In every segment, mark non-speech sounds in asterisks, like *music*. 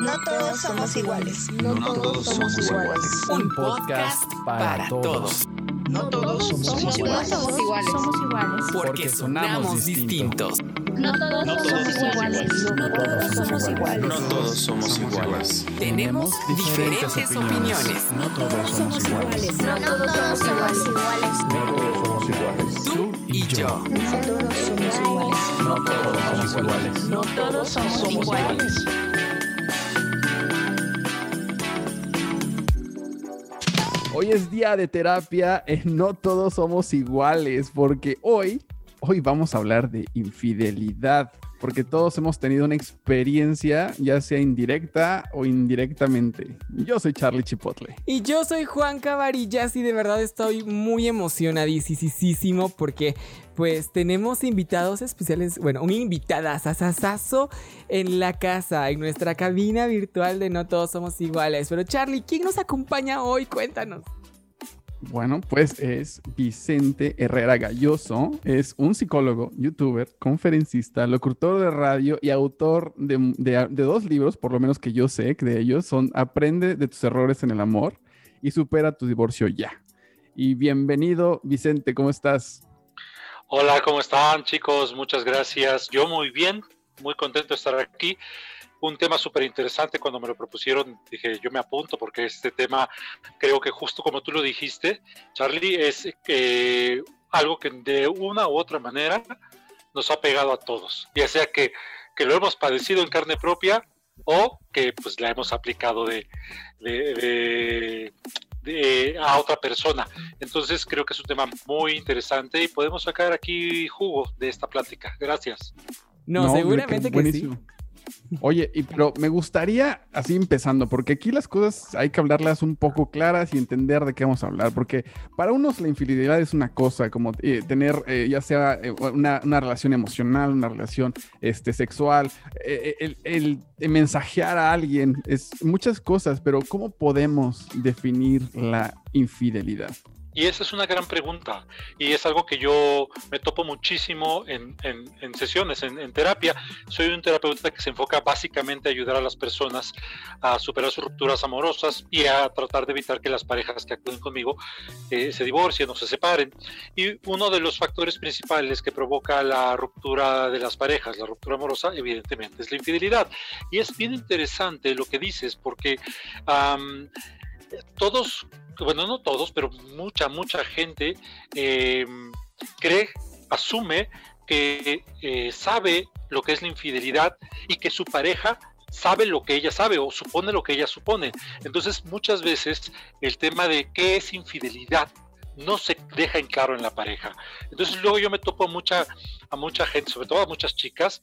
No todos somos iguales. No, todos somos iguales. Un podcast para todos. No todos somos iguales. somos iguales. Somos iguales. Porque sonamos distintos. No todos somos iguales. No todos somos iguales. No todos somos iguales. Tenemos diferentes opiniones. No todos somos iguales. No todos somos iguales. No todos somos iguales. Tú y yo. No todos somos iguales. No todos somos iguales. No todos somos iguales. Hoy es día de terapia en No Todos Somos Iguales, porque hoy, hoy vamos a hablar de infidelidad, porque todos hemos tenido una experiencia, ya sea indirecta o indirectamente. Yo soy Charlie Chipotle. Y yo soy Juan Cabarillas y de verdad estoy muy emocionadísimo porque pues tenemos invitados especiales, bueno, un invitada sasasazo en la casa, en nuestra cabina virtual de No Todos Somos Iguales. Pero Charlie, ¿quién nos acompaña hoy? Cuéntanos. Bueno, pues es Vicente Herrera Galloso, es un psicólogo, youtuber, conferencista, locutor de radio y autor de, dos libros, por lo menos que yo sé que de ellos, son Aprende de tus errores en el amor y Supera tu divorcio ya. Y bienvenido, Vicente, ¿cómo estás? Hola, ¿cómo están chicos? Muchas gracias. Yo muy bien, muy contento de estar aquí. Un tema súper interesante cuando me lo propusieron, dije yo me apunto porque este tema creo que justo como tú lo dijiste, Charlie, es eh, algo que de una u otra manera nos ha pegado a todos, ya sea que, que lo hemos padecido en carne propia o que pues la hemos aplicado de, de- de- de- a otra persona. Entonces creo que es un tema muy interesante y podemos sacar aquí jugo de esta plática. Gracias. No, seguramente que sí. Oye, y, pero me gustaría así empezando, porque aquí las cosas hay que hablarlas un poco claras y entender de qué vamos a hablar, porque para unos la infidelidad es una cosa, como eh, tener eh, ya sea eh, una, relación emocional, una relación este, sexual, el- el mensajear a alguien, es muchas cosas, pero ¿cómo podemos definir la infidelidad? Y esa es una gran pregunta y es algo que yo me topo muchísimo en, en- en sesiones, en, en terapia. Soy un terapeuta que se enfoca básicamente a ayudar a las personas a superar sus rupturas amorosas y a tratar de evitar que las parejas que actúen conmigo eh, se divorcien o se separen. Y uno de los factores principales que provoca la ruptura de las parejas, la ruptura amorosa, evidentemente es la infidelidad. Y es bien interesante lo que dices porque... am, todos, bueno, no todos, pero mucha, mucha gente eh, cree, asume que eh, sabe lo que es la infidelidad y que su pareja sabe lo que ella sabe o supone lo que ella supone. Entonces, muchas veces el tema de qué es infidelidad no se deja en claro en la pareja. Entonces, luego yo me topo a mucha, a mucha gente, sobre todo a muchas chicas,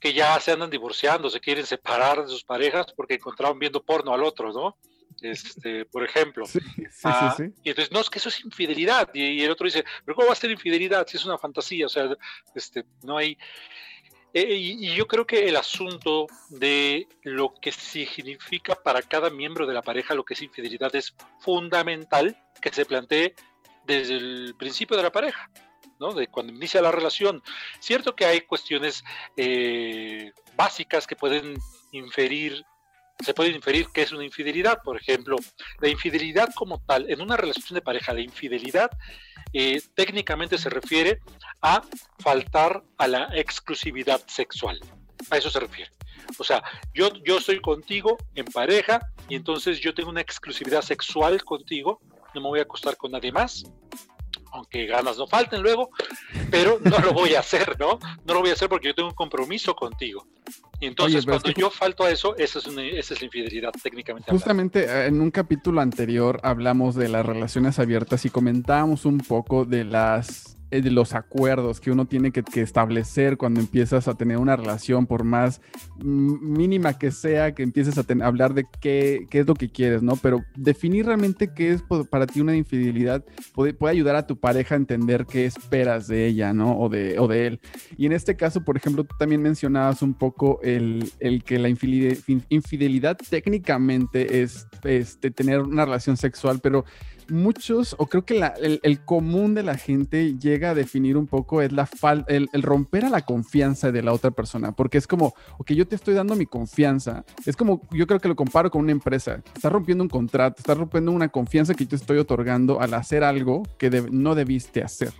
que ya se andan divorciando, se quieren separar de sus parejas porque encontraron viendo porno al otro, ¿no? Este, por ejemplo. Sí, sí, Ah, sí. Y entonces, no, es que eso es infidelidad. Y, y el otro dice, pero ¿cómo va a ser infidelidad si es una fantasía? O sea, este, no hay... Eh, y, y yo creo que el asunto de lo que significa para cada miembro de la pareja lo que es infidelidad es fundamental que se plantee desde el principio de la pareja, ¿no? De cuando inicia la relación. Cierto que hay cuestiones eh, básicas que pueden inferir se puede inferir que es una infidelidad. Por ejemplo, la infidelidad como tal, en una relación de pareja, la infidelidad eh, técnicamente se refiere a faltar a la exclusividad sexual. A eso se refiere. O sea, yo, yo estoy contigo en pareja y entonces yo tengo una exclusividad sexual contigo, no me voy a acostar con nadie más, aunque ganas no falten luego, pero no lo voy a hacer, ¿no? No lo voy a hacer porque yo tengo un compromiso contigo. Y entonces Oye, pero es cuando que yo falto a eso, esa es, una- esa es la infidelidad técnicamente. Justamente eh, en un capítulo anterior hablamos de las relaciones abiertas y comentábamos un poco de las de los acuerdos que uno tiene que, establecer cuando empiezas a tener una relación, por más mínima que sea, que empieces a hablar de qué, qué es lo que quieres, ¿no? Pero definir realmente qué es para ti una infidelidad puede, puede ayudar a tu pareja a entender qué esperas de ella, ¿no? O de, o de él. Y en este caso, por ejemplo, tú también mencionabas un poco el, el que la infide- fin- infidelidad técnicamente es este, tener una relación sexual, pero muchos, o creo que la- el, común de la gente llega a definir un poco es la fal- el, romper a la confianza de la otra persona, porque es como, ok, yo te estoy dando mi confianza, es como, yo creo que lo comparo con una empresa, estás rompiendo un contrato, estás rompiendo una confianza que yo te estoy otorgando al hacer algo que no debiste hacer.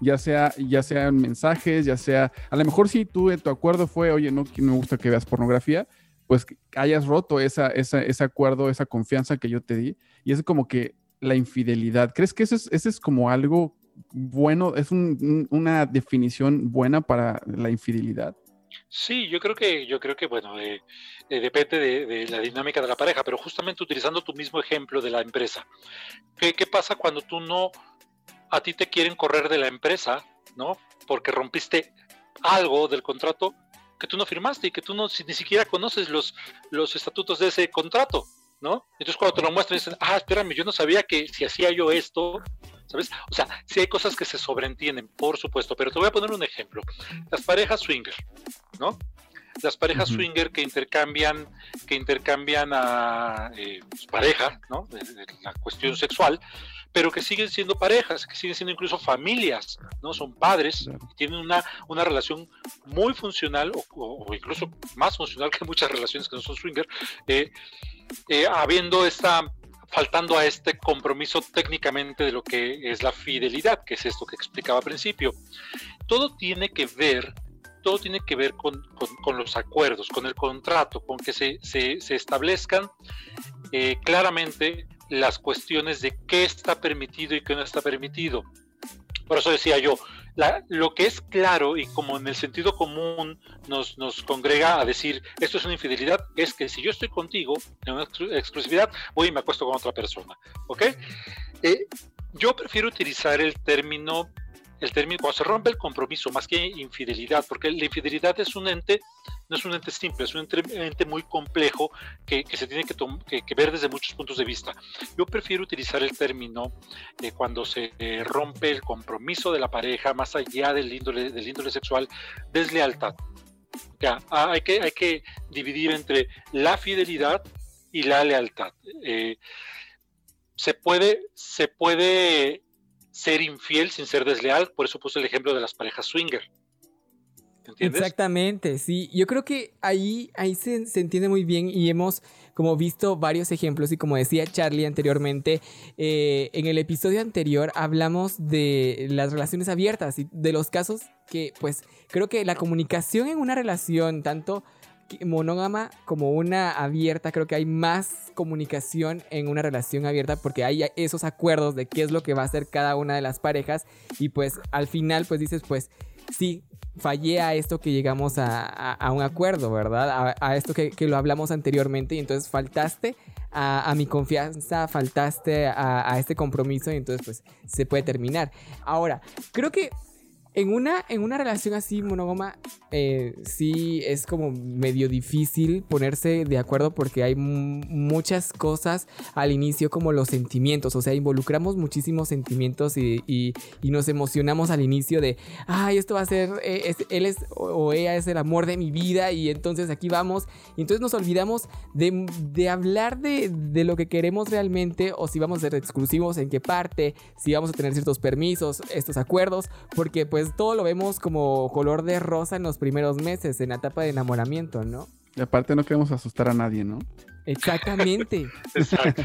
Ya sea, ya sea en mensajes, ya sea, a lo mejor si tú, tu acuerdo fue, oye, no, me gusta que veas pornografía, pues hayas roto esa, esa, ese acuerdo, esa confianza que yo te di. Y es como que la infidelidad. ¿Crees que eso es, eso es como algo bueno? ¿Es un- un- una definición buena para la infidelidad? Sí, yo creo que, yo creo que bueno, eh, eh, depende de, la dinámica de la pareja, pero justamente utilizando tu mismo ejemplo de la empresa. ¿Qué, qué pasa cuando tú no, a ti te quieren correr de la empresa, ¿no? Porque rompiste algo del contrato que tú no firmaste y que tú no ni siquiera conoces los, los estatutos de ese contrato, ¿no? Entonces cuando te lo muestran dicen, ah, espérame, yo no sabía que si hacía yo esto, ¿sabes? O sea, sí hay cosas que se sobreentienden, por supuesto, pero te voy a poner un ejemplo. Las parejas swinger, ¿no? Las parejas swinger que intercambian, que intercambian a eh, pues, pareja, ¿no? La cuestión sexual, pero que siguen siendo parejas, que siguen siendo incluso familias, ¿no? Son padres, y tienen una, una relación muy funcional o, o- o incluso más funcional que muchas relaciones que no son swinger, eh, eh, habiendo esta, faltando a este compromiso técnicamente de lo que es la fidelidad, que es esto que explicaba al principio. Todo tiene que ver, todo tiene que ver con, con- con los acuerdos, con el contrato, con que se, se- se establezcan eh, claramente las cuestiones de qué está permitido y qué no está permitido. Por eso decía yo, lo que es claro y como en el sentido común nos, nos congrega a decir esto es una infidelidad, es que si yo estoy contigo en una exclu- exclusividad, voy y me acuesto con otra persona. ¿Ok? Eh, yo prefiero utilizar el término, el término cuando se rompe el compromiso más que infidelidad, porque la infidelidad es un ente, no es un ente simple, es un ente, muy complejo que, que se tiene que- que ver desde muchos puntos de vista. Yo prefiero utilizar el término eh, cuando se eh, rompe el compromiso de la pareja más allá del índole, del índole sexual, deslealtad. Ya, ah, hay, que, hay que dividir entre la fidelidad y la lealtad. Eh, se, puede, se puede ser infiel sin ser desleal, por eso puse el ejemplo de las parejas swinger. ¿Entiendes? Exactamente, sí. Yo creo que ahí, ahí se, entiende muy bien y hemos como visto varios ejemplos y como decía Charlie anteriormente, eh, en el episodio anterior hablamos de las relaciones abiertas y de los casos que pues creo que la comunicación en una relación tanto monógama como una abierta, creo que hay más comunicación en una relación abierta porque hay esos acuerdos de qué es lo que va a hacer cada una de las parejas y pues al final pues dices pues sí, fallé a esto que llegamos a, un acuerdo, ¿verdad? A, a esto que, que lo hablamos anteriormente y entonces faltaste a, mi confianza, faltaste a este compromiso y entonces pues se puede terminar. Ahora, creo que en una, en una relación así monógama, eh, sí es como medio difícil ponerse de acuerdo porque hay mu- muchas cosas al inicio como los sentimientos, o sea, involucramos muchísimos sentimientos y, y- nos emocionamos al inicio de, ay, esto va a ser, eh, él es o, o ella es el amor de mi vida y entonces aquí vamos, y entonces nos olvidamos de, de hablar de, de lo que queremos realmente o si vamos a ser exclusivos en qué parte, si vamos a tener ciertos permisos, estos acuerdos, porque pues todo lo vemos como color de rosa en los primeros meses, en la etapa de enamoramiento, ¿no? Y aparte no queremos asustar a nadie, ¿no? Exactamente. *laughs* Exacto.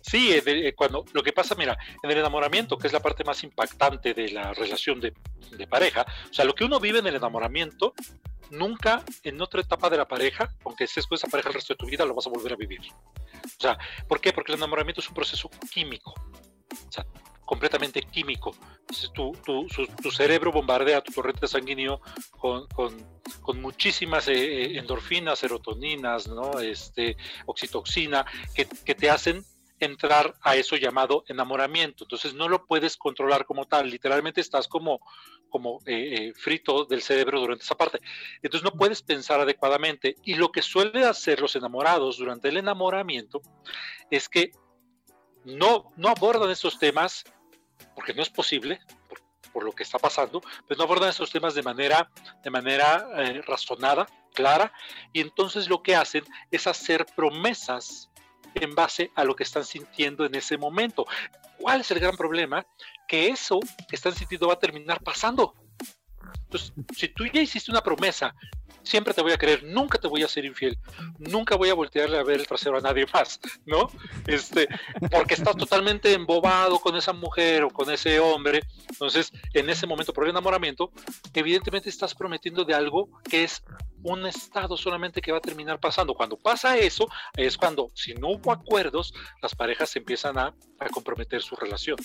Sí, eh, cuando lo que pasa, mira, en el enamoramiento, que es la parte más impactante de la relación de, de pareja, o sea, lo que uno vive en el enamoramiento, nunca en otra etapa de la pareja, aunque estés con esa pareja el resto de tu vida, lo vas a volver a vivir. O sea, ¿por qué? Porque el enamoramiento es un proceso químico, o sea, completamente químico. Tu, tu, tu cerebro bombardea tu torrente sanguíneo con, con, con muchísimas eh, eh, endorfinas, serotoninas, ¿no? este, oxitoxina, que, que te hacen entrar a eso llamado enamoramiento. Entonces no lo puedes controlar como tal, literalmente estás como, como eh, frito del cerebro durante esa parte. Entonces no puedes pensar adecuadamente. Y lo que suelen hacer los enamorados durante el enamoramiento es que no, no abordan estos temas, porque no es posible, por, por lo que está pasando, pero no abordan estos temas de manera, de manera eh, razonada, clara, y entonces lo que hacen es hacer promesas en base a lo que están sintiendo en ese momento. ¿Cuál es el gran problema? Que eso que están sintiendo va a terminar pasando. Entonces, si tú ya hiciste una promesa, siempre te voy a creer, nunca te voy a ser infiel, nunca voy a voltearle a ver el trasero a nadie *laughs* más, ¿no? Este, porque estás totalmente embobado con esa mujer o con ese hombre. Entonces, en ese momento, por el enamoramiento, evidentemente estás prometiendo de algo que es un estado solamente que va a terminar pasando. Cuando pasa eso, es cuando, si no hubo acuerdos, las parejas empiezan a comprometer su relación.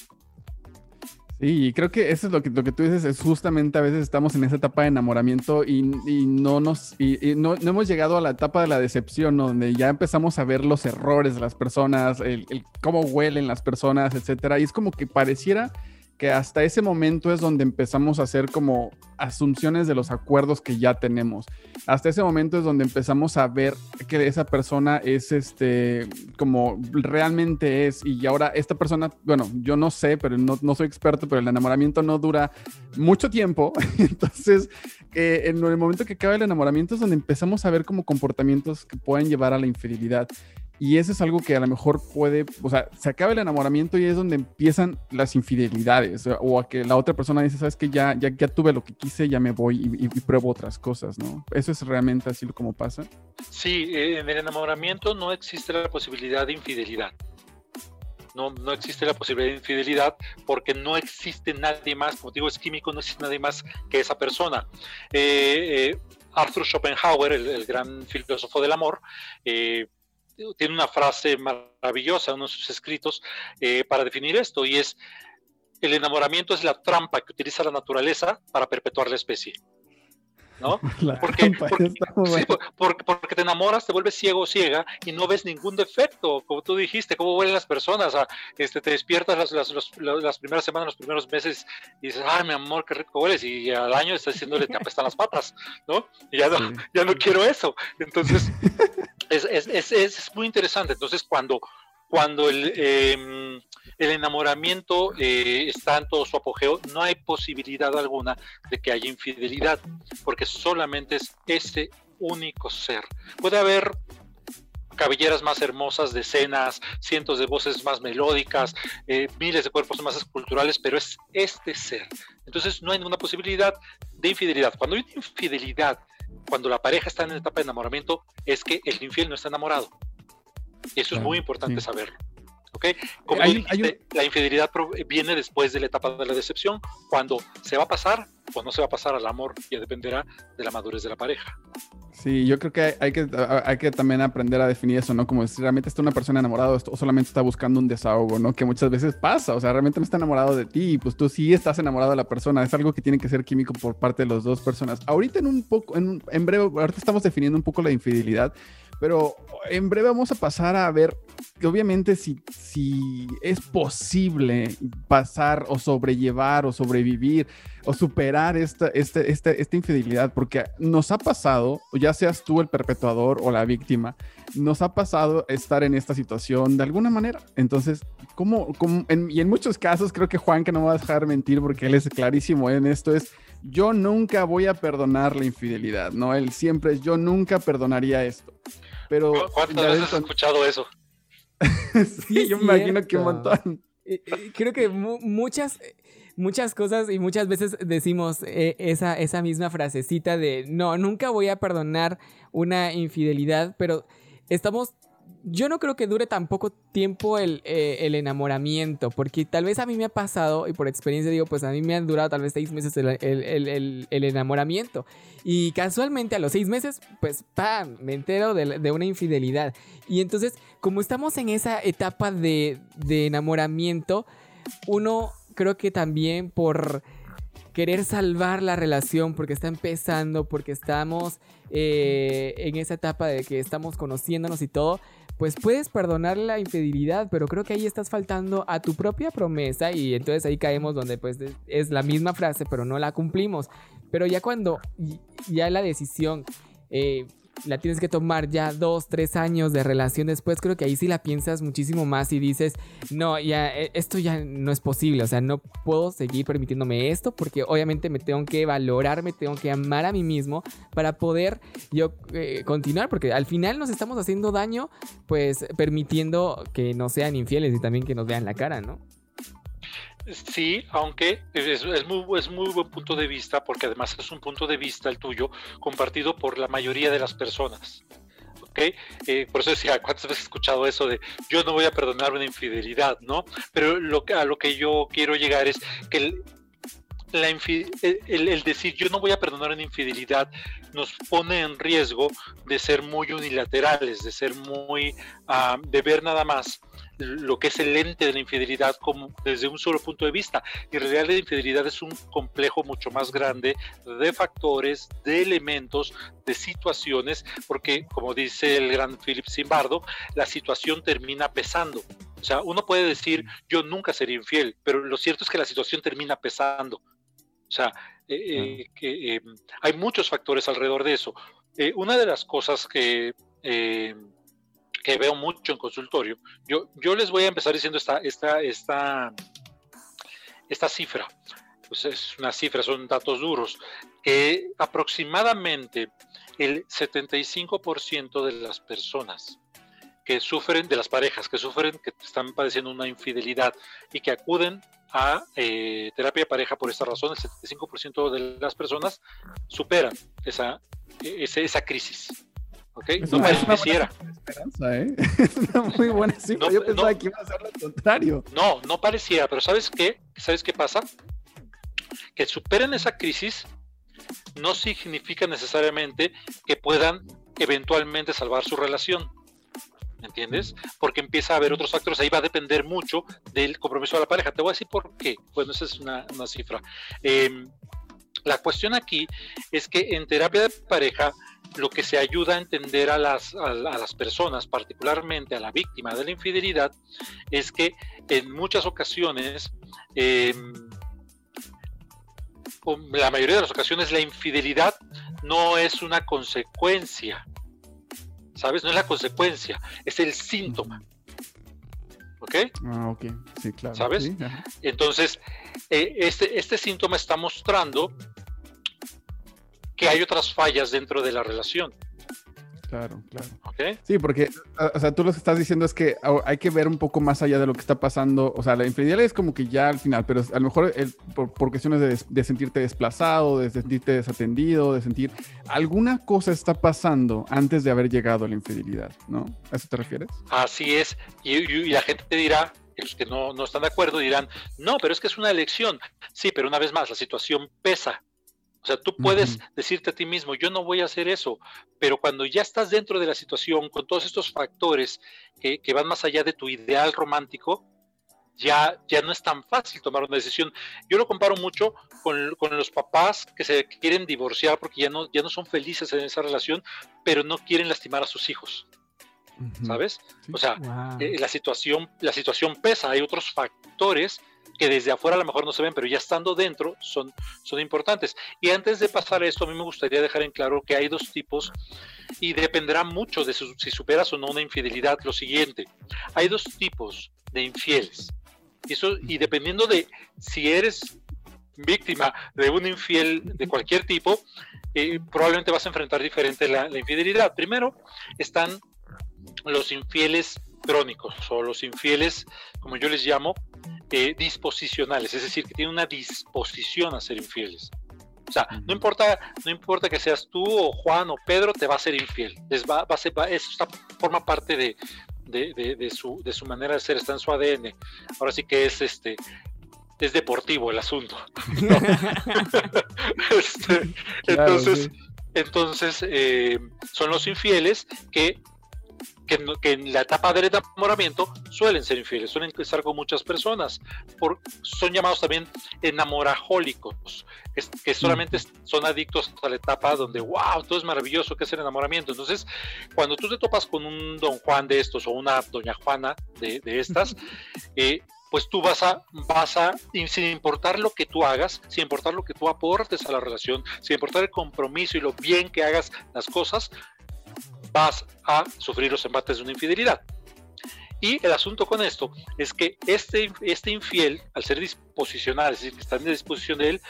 Sí, creo que eso es lo que, lo que tú dices, es justamente a veces estamos en esa etapa de enamoramiento y, no nos y, y no, no, hemos llegado a la etapa de la decepción, ¿no? donde ya empezamos a ver los errores de las personas, el, el cómo huelen las personas, etcétera. Y es como que pareciera que hasta ese momento es donde empezamos a hacer como asunciones de los acuerdos que ya tenemos. Hasta ese momento es donde empezamos a ver que esa persona es este como realmente es y ahora esta persona, bueno, yo no sé, pero no, no soy experto, pero el enamoramiento no dura mucho tiempo. *laughs* Entonces, eh, en el momento que acaba el enamoramiento es donde empezamos a ver como comportamientos que pueden llevar a la infidelidad. Y eso es algo que a lo mejor puede, o sea, se acaba el enamoramiento y es donde empiezan las infidelidades. O a que la otra persona dice, sabes que ya, ya, ya tuve lo que quise, ya me voy y, pruebo otras cosas, ¿no? Eso es realmente así como pasa. Sí, en el enamoramiento no existe la posibilidad de infidelidad. No, no existe la posibilidad de infidelidad porque no existe nadie más, como digo, es químico, no existe nadie más que esa persona. Eh, eh, Arthur Schopenhauer, el, el, gran filósofo del amor, eh, tiene una frase maravillosa en uno de sus escritos eh, para definir esto y es el enamoramiento es la trampa que utiliza la naturaleza para perpetuar la especie. ¿No? *laughs* Porque, porque, sí, *laughs* porque, porque, te enamoras, te vuelves ciego o ciega y no ves ningún defecto, como tú dijiste, cómo huelen las personas, este, te despiertas las, las, los, las, primeras semanas, los primeros meses y dices, ay, mi amor, qué rico hueles, y al año estás diciéndole, te apestan las patas, ¿no? Y ya no, sí. ya no quiero eso. Entonces, es, es, es, es, muy interesante. Entonces, cuando, cuando el... Eh, el enamoramiento eh, está en todo su apogeo, no hay posibilidad alguna de que haya infidelidad, porque solamente es ese único ser. Puede haber cabelleras más hermosas, decenas, cientos de voces más melódicas, eh, miles de cuerpos más esculturales, pero es este ser. Entonces no hay ninguna posibilidad de infidelidad. Cuando hay infidelidad, cuando la pareja está en etapa de enamoramiento, es que el infiel no está enamorado. Eso es muy importante sí. saberlo. ¿okay? Como hay, dijiste, hay un... la infidelidad viene después de la etapa de la decepción, cuando se va a pasar o no se va a pasar al amor, ya dependerá de la madurez de la pareja. Sí, yo creo que hay, hay, que hay que también aprender a definir eso, ¿no? Como si realmente está una persona enamorada o solamente está buscando un desahogo, ¿no? Que muchas veces pasa, o sea, realmente no está enamorado de ti, pues tú sí estás enamorado de la persona, es algo que tiene que ser químico por parte de las dos personas. Ahorita en un poco, en, en breve, ahorita estamos definiendo un poco la infidelidad, pero en breve vamos a pasar a ver que obviamente si, si es posible pasar o sobrellevar o sobrevivir o superar esta, esta, esta, esta infidelidad, porque nos ha pasado, ya seas tú el perpetuador o la víctima, nos ha pasado estar en esta situación de alguna manera. Entonces, en, y en muchos casos, creo que Juan, que no me va a dejar mentir porque él es clarísimo en esto, es yo nunca voy a perdonar la infidelidad, ¿no? Él siempre es yo nunca perdonaría esto. Pero ¿Cuántas veces has escuchado eso? *laughs* sí, yo me imagino que un montón. *laughs* Creo que muchas, muchas cosas y muchas veces decimos eh, esa, esa misma frasecita de no, nunca voy a perdonar una infidelidad, pero estamos yo no creo que dure tan poco tiempo el, eh, el, enamoramiento, porque tal vez a mí me ha pasado, y por experiencia digo, pues a mí me han durado tal vez seis meses el, el, el enamoramiento. Y casualmente a los seis meses, pues, ¡pam!, me entero de, de, una infidelidad. Y entonces, como estamos en esa etapa de, de enamoramiento, uno creo que también por querer salvar la relación porque está empezando, porque estamos eh, en esa etapa de que estamos conociéndonos y todo, pues puedes perdonar la infidelidad, pero creo que ahí estás faltando a tu propia promesa y entonces ahí caemos donde pues es la misma frase, pero no la cumplimos. Pero ya cuando ya la decisión... Eh, la tienes que tomar ya dos, tres años de relación después, creo que ahí sí la piensas muchísimo más y dices, no, ya, eh, esto ya no es posible, o sea, no puedo seguir permitiéndome esto porque obviamente me tengo que valorar, me tengo que amar a mí mismo para poder yo eh, continuar, porque al final nos estamos haciendo daño, pues permitiendo que no sean infieles y también que nos vean la cara, ¿no? Sí, aunque es, es, muy, es muy buen punto de vista, porque además es un punto de vista el tuyo compartido por la mayoría de las personas. ¿ok? Eh, por eso decía, ¿cuántas veces he escuchado eso de yo no voy a perdonar una infidelidad, ¿no? Pero lo a lo que yo quiero llegar es que el, la el, el, decir yo no voy a perdonar una infidelidad nos pone en riesgo de ser muy unilaterales, de ser muy, uh, de ver nada más lo que es el ente de la infidelidad como desde un solo punto de vista. Y en realidad la infidelidad es un complejo mucho más grande de factores, de elementos, de situaciones, porque como dice el gran Philip Zimbardo, la situación termina pesando. O sea, uno puede decir yo nunca seré infiel, pero lo cierto es que la situación termina pesando. O sea, eh, eh, que, eh, hay muchos factores alrededor de eso. Una de las cosas que que veo mucho en consultorio. Yo, yo les voy a empezar diciendo esta, esta, esta, esta cifra. Pues es una cifra, son datos duros, que aproximadamente el 75% de las personas que sufren, de las parejas que sufren, que están padeciendo una infidelidad y que acuden a eh, terapia de pareja por esta razón, el 75% de las personas superan esa, esa, esa crisis. ¿Ok? Es no una, es una buena esperanza, ¿eh? *laughs* Es una muy buena cifra. No, Yo pensaba no. que iba a ser lo contrario. No, no pareciera, pero ¿sabes qué? ¿Sabes qué pasa? Que superen esa crisis no significa necesariamente que puedan eventualmente salvar su relación. ¿Me entiendes? Porque empieza a haber otros factores. Ahí va a depender mucho del compromiso de la pareja. Te voy a decir por qué. Bueno, esa es una, una cifra. Eh, la cuestión aquí es que en terapia de pareja lo que se ayuda a entender a las, a, a, las personas, particularmente a la víctima de la infidelidad, es que en muchas ocasiones, eh, la mayoría de las ocasiones, la infidelidad no es una consecuencia, ¿sabes? No es la consecuencia, es el síntoma. ¿Ok? Ah, ok, sí, claro. ¿Sabes? Sí, Entonces, eh, este, este síntoma está mostrando que hay otras fallas dentro de la relación. Claro, claro. ¿Okay? Sí, porque, o sea, tú lo que estás diciendo es que hay que ver un poco más allá de lo que está pasando. O sea, la infidelidad es como que ya al final, pero a lo mejor el, por, por, cuestiones de, de, sentirte desplazado, de sentirte desatendido, de sentir alguna cosa está pasando antes de haber llegado a la infidelidad, ¿no? ¿A eso te refieres? Así es. Y, y, y la gente te dirá, los que no, no están de acuerdo dirán, no, pero es que es una elección. Sí, pero una vez más, la situación pesa. O sea, tú puedes uh -huh. decirte a ti mismo, yo no voy a hacer eso, pero cuando ya estás dentro de la situación, con todos estos factores que, que van más allá de tu ideal romántico, ya, ya no es tan fácil tomar una decisión. Yo lo comparo mucho con, con, los papás que se quieren divorciar porque ya no, ya no son felices en esa relación, pero no quieren lastimar a sus hijos. Uh -huh. ¿Sabes? Sí. O sea, wow. eh, la, situación, la situación pesa, hay otros factores que desde afuera a lo mejor no se ven, pero ya estando dentro son, son importantes. Y antes de pasar a esto, a mí me gustaría dejar en claro que hay dos tipos y dependerá mucho de su, si superas o no una infidelidad. Lo siguiente, hay dos tipos de infieles. Y, eso, y dependiendo de si eres víctima de un infiel de cualquier tipo, eh, probablemente vas a enfrentar diferente la, la infidelidad. Primero están los infieles crónicos o los infieles, como yo les llamo, eh, disposicionales, es decir, que tienen una disposición a ser infieles. O sea, no importa, no importa que seas tú o Juan o Pedro, te va a ser infiel. Les va, va a ser, va, eso está, forma parte de, de, de, de, su, de su manera de ser, está en su ADN. Ahora sí que es este, es deportivo el asunto. *laughs* *laughs* este, claro, entonces, sí. entonces eh, son los infieles que que, que, en la etapa del enamoramiento suelen ser infieles, suelen estar con muchas personas, por, son llamados también enamorajólicos, es, que solamente son adictos a la etapa donde, wow, todo es maravilloso, que es el enamoramiento. Entonces, cuando tú te topas con un don Juan de estos o una doña Juana de, de estas, *laughs* eh, pues tú vas a, vas a, sin importar lo que tú hagas, sin importar lo que tú aportes a la relación, sin importar el compromiso y lo bien que hagas las cosas, vas a sufrir los embates de una infidelidad. Y el asunto con esto es que este, este infiel, al ser disposicional, es decir, que está en disposición de él,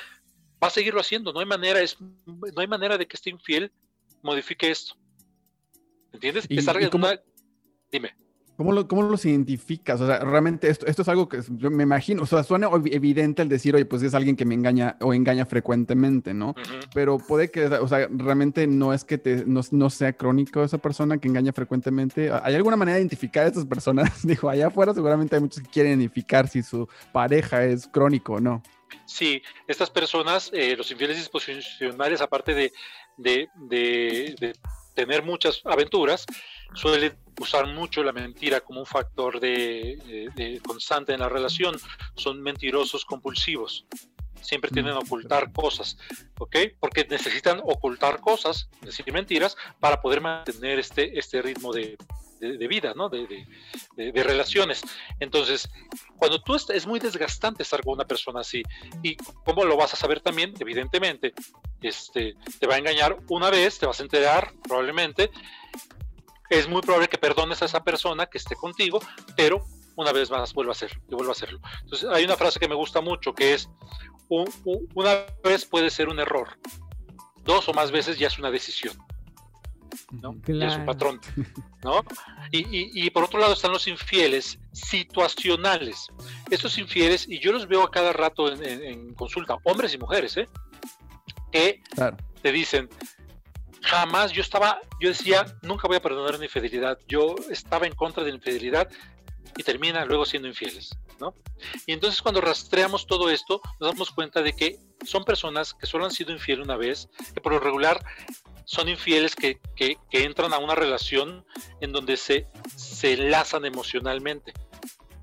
va a seguirlo haciendo. No hay manera, es, no hay manera de que este infiel modifique esto. ¿Entiendes? ¿Y- y una- Dime. ¿Cómo, lo- ¿Cómo los identificas? O sea, realmente esto, esto es algo que yo me imagino, o sea, suena evidente el decir, oye, pues es alguien que me engaña o engaña frecuentemente, ¿no? Pero puede que, o sea, realmente no es que te, no, no sea crónico esa persona que engaña frecuentemente. ¿Hay alguna manera de identificar a estas personas? *laughs* Dijo, allá afuera seguramente hay muchos que quieren identificar si su pareja es crónico o no. Sí, estas personas, eh, los infieles disposicionales, aparte de, de- de- de tener muchas aventuras, suelen usar mucho la mentira como un factor de, de- de constante en la relación. Son mentirosos compulsivos. Siempre tienden a ocultar cosas, ¿ok? Porque necesitan ocultar cosas, decir mentiras, para poder mantener este, este ritmo de, de- de vida, ¿no? De, de- relaciones. Entonces, cuando tú est- es muy desgastante estar con una persona así, ¿Y cómo lo vas a saber también? Evidentemente, este, te va a engañar una vez, te vas a enterar probablemente. Es muy probable que perdones a esa persona que esté contigo, pero una vez más vuelva a hacer y vuelva a hacerlo. Entonces, hay una frase que me gusta mucho que es: "Un- un- una vez puede ser un error, dos o más veces ya es una decisión. ¿no? Ya es un patrón, *laughs* ¿no? Y, y- y por otro lado están los infieles situacionales. Estos infieles, y yo los veo a cada rato en, en- en consulta, hombres y mujeres, ¿eh? Que Claro. te dicen, jamás yo estaba, yo decía, nunca voy a perdonar una infidelidad, yo estaba en contra de la infidelidad y termina luego siendo infieles, ¿no? Y entonces cuando rastreamos todo esto, nos damos cuenta de que son personas que solo han sido infieles una vez, que por lo regular son infieles que, que- entran a una relación en donde se, se enlazan emocionalmente,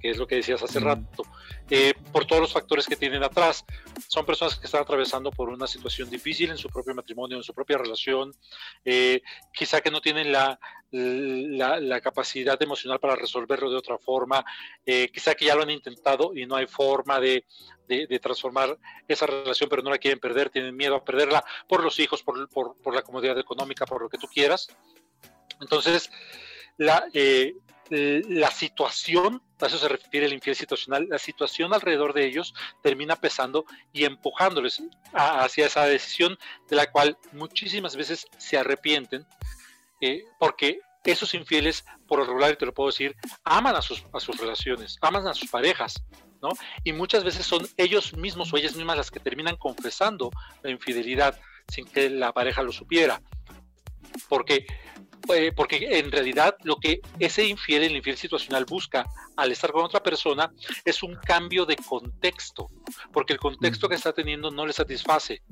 que es lo que decías hace rato, eh, por todos los factores que tienen atrás. Son personas que están atravesando por una situación difícil en su propio matrimonio, en su propia relación, eh, quizá que no tienen la, la, la capacidad emocional para resolverlo de otra forma, eh, quizá que ya lo han intentado y no hay forma de, de- de transformar esa relación, pero no la quieren perder, tienen miedo a perderla por los hijos, por, por- por la comodidad económica, por lo que tú quieras. Entonces, la, eh, la situación, eso se refiere el infiel situacional, la situación alrededor de ellos termina pesando y empujándoles hacia esa decisión de la cual muchísimas veces se arrepienten, eh, porque esos infieles, por lo regular, y te lo puedo decir, aman a sus, a sus relaciones, aman a sus parejas, ¿no? Y muchas veces son ellos mismos o ellas mismas las que terminan confesando la infidelidad sin que la pareja lo supiera. Porque, eh, porque en realidad lo que ese infiel, el infiel situacional busca al estar con otra persona es un cambio de contexto, porque el contexto que está teniendo no le satisface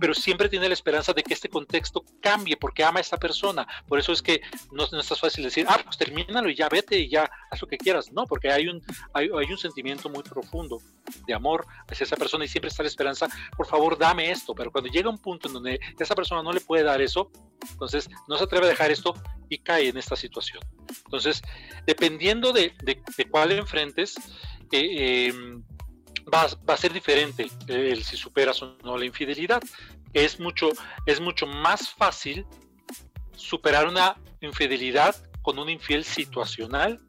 pero siempre tiene la esperanza de que este contexto cambie porque ama a esta persona. Por eso es que no, no es tan fácil decir, ah, pues termínalo y ya vete y ya haz lo que quieras. No, porque hay un, hay, hay un sentimiento muy profundo de amor hacia esa persona y siempre está la esperanza, por favor, dame esto. Pero cuando llega un punto en donde esa persona no le puede dar eso, entonces no se atreve a dejar esto y cae en esta situación. Entonces, dependiendo de, de, de cuál enfrentes, eh, eh, va, a ser diferente el si superas o no la infidelidad. Es mucho, es mucho más fácil superar una infidelidad con un infiel situacional,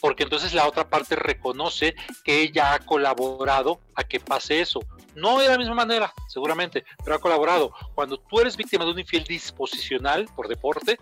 porque entonces la otra parte reconoce que ella ha colaborado a que pase eso. No de la misma manera, seguramente, pero ha colaborado. Cuando tú eres víctima de un infiel disposicional por deporte,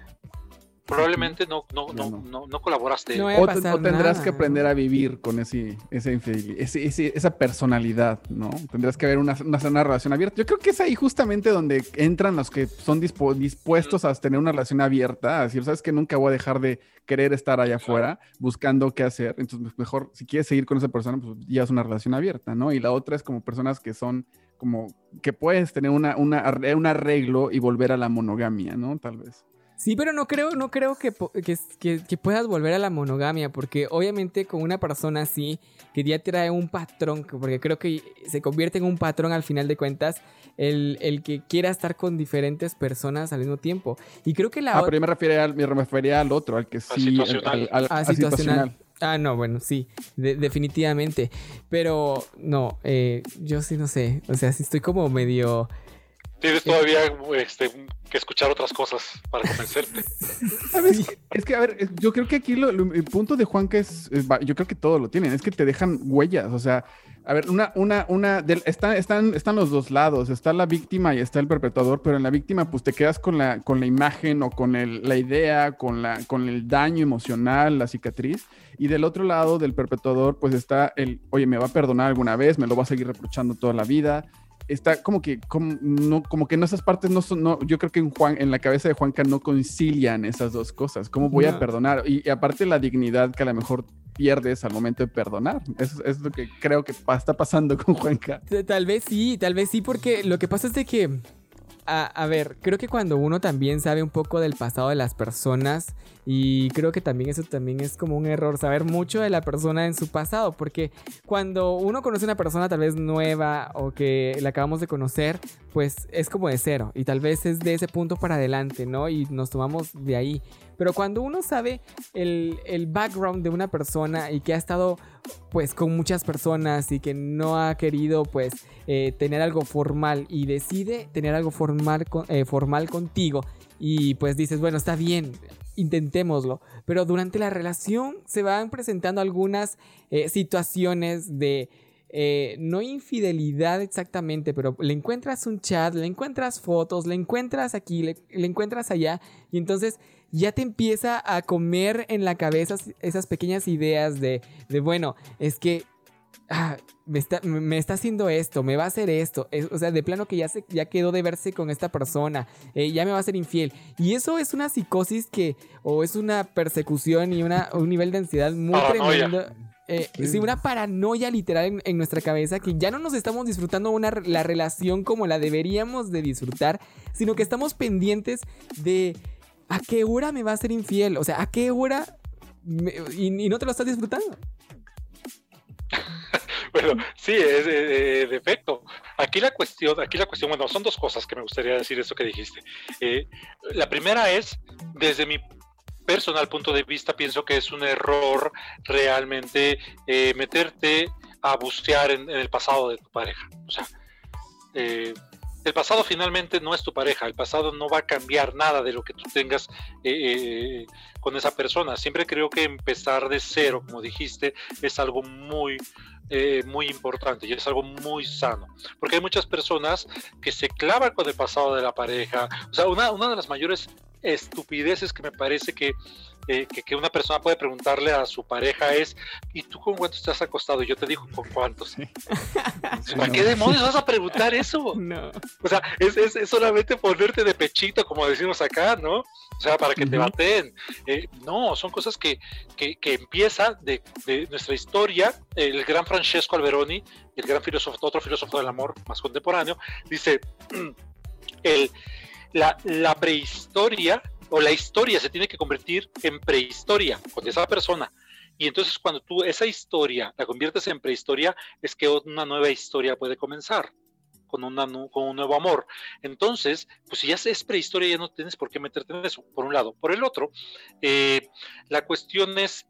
probablemente no, no, no, no, no colaboraste. No o, te, o, tendrás nada, que aprender a vivir con ese, ese, ese, ese, esa personalidad, ¿no? Tendrás que haber una, una, una, relación abierta. Yo creo que es ahí justamente donde entran los que son dispu dispuestos a tener una relación abierta, a decir, sabes que nunca voy a dejar de querer estar allá afuera buscando qué hacer. Entonces, mejor, si quieres seguir con esa persona, pues ya es una relación abierta, ¿no? Y la otra es como personas que son como que puedes tener una, una, un arreglo y volver a la monogamia, ¿no? Tal vez. Sí, pero no creo, no creo que, que, que, que, puedas volver a la monogamia, porque obviamente con una persona así, que ya trae un patrón, porque creo que se convierte en un patrón al final de cuentas, el, el que quiera estar con diferentes personas al mismo tiempo. Y creo que la Ah, pero yo me refería al, me refería al otro, al que sí, al, al, al, ah, situacional. Ah, no, bueno, sí, de, definitivamente. Pero no, eh, yo sí no sé. O sea, sí estoy como medio Tienes todavía este, que escuchar otras cosas para convencerte. *laughs* ¿Sabes? Es que, a ver, yo creo que aquí lo- lo- el punto de Juanca es, es va- yo creo que todos lo tienen, es que te dejan huellas, o sea, a ver, una, una, una, está- están, están los dos lados, está la víctima y está el perpetuador, pero en la víctima pues te quedas con la, con la imagen o con el- la idea, con, la, con el daño emocional, la cicatriz, y del otro lado del perpetuador pues está el, oye, me va a perdonar alguna vez, me lo va a seguir reprochando toda la vida, está como que, como, no, como que en esas partes no son, no, yo creo que en, Juan, en la cabeza de Juanca no concilian esas dos cosas. ¿Cómo voy a perdonar? Y, y aparte la dignidad que a lo mejor pierdes al momento de perdonar. Eso es lo que creo que pa- está pasando con Juanca. Tal vez sí, tal vez sí, porque lo que pasa es de que, a, ver, creo que cuando uno también sabe un poco del pasado de las personas, y creo que también eso también es como un error, saber mucho de la persona en su pasado, porque cuando uno conoce una persona tal vez nueva o que la acabamos de conocer, pues es como de cero, y tal vez es de ese punto para adelante, ¿no? Y nos tomamos de ahí. Pero cuando uno sabe el, el background de una persona y que ha estado pues con muchas personas y que no ha querido pues eh, tener algo formal y decide tener algo formal, con- eh, formal contigo y pues dices, bueno, está bien, intentémoslo. Pero durante la relación se van presentando algunas eh, situaciones de... eh, no infidelidad exactamente, pero le encuentras un chat, le encuentras fotos, le encuentras aquí, le, le encuentras allá, y entonces ya te empieza a comer en la cabeza esas pequeñas ideas de, de bueno, es que ah, me, está, me- está haciendo esto, me va a hacer esto. Es- o sea, de plano que ya, se, ya quedó de verse con esta persona, eh, ya me va a ser infiel. Y eso es una psicosis que, o es una persecución y una, un nivel de ansiedad muy Paranoia. tremendo. Eh, sí, una paranoia literal en, en nuestra cabeza que ya no nos estamos disfrutando una, la relación como la deberíamos de disfrutar, sino que estamos pendientes de a qué hora me va a ser infiel, o sea, a qué hora me- y, y no te lo estás disfrutando. *laughs* Bueno, sí, es eh, eh, de efecto. Aquí la cuestión, aquí la cuestión, bueno, son dos cosas que me gustaría decir eso que dijiste. Eh, la primera es, desde mi personal punto de vista, pienso que es un error realmente eh, meterte a bucear en, el pasado de tu pareja. O sea, eh, el pasado finalmente no es tu pareja, el pasado no va a cambiar nada de lo que tú tengas eh, con esa persona. Siempre creo que empezar de cero, como dijiste, es algo muy, eh, muy importante y es algo muy sano. Porque hay muchas personas que se clavan con el pasado de la pareja. O sea, una, una de las mayores estupideces que me parece que, eh, que, que una persona puede preguntarle a su pareja es, ¿y tú con cuántos te has acostado? Y yo te digo, ¿con cuántos? ¿Para qué demonios vas a preguntar eso? No. O sea, es, es, es solamente ponerte de pechito, como decimos acá, ¿no? O sea, para que te baten. Eh, no, son cosas que, que, que empieza de, de nuestra historia. El gran Francesco Alberoni, el gran filósofo, otro filósofo del amor más contemporáneo, dice, *clears throat* el, la, la prehistoria o la historia se tiene que convertir en prehistoria con esa persona. Y entonces cuando tú esa historia la conviertes en prehistoria, es que una nueva historia puede comenzar con, una, con un nuevo amor. Entonces, pues si ya es prehistoria, ya no tienes por qué meterte en eso, por un lado. Por el otro, eh, la cuestión es,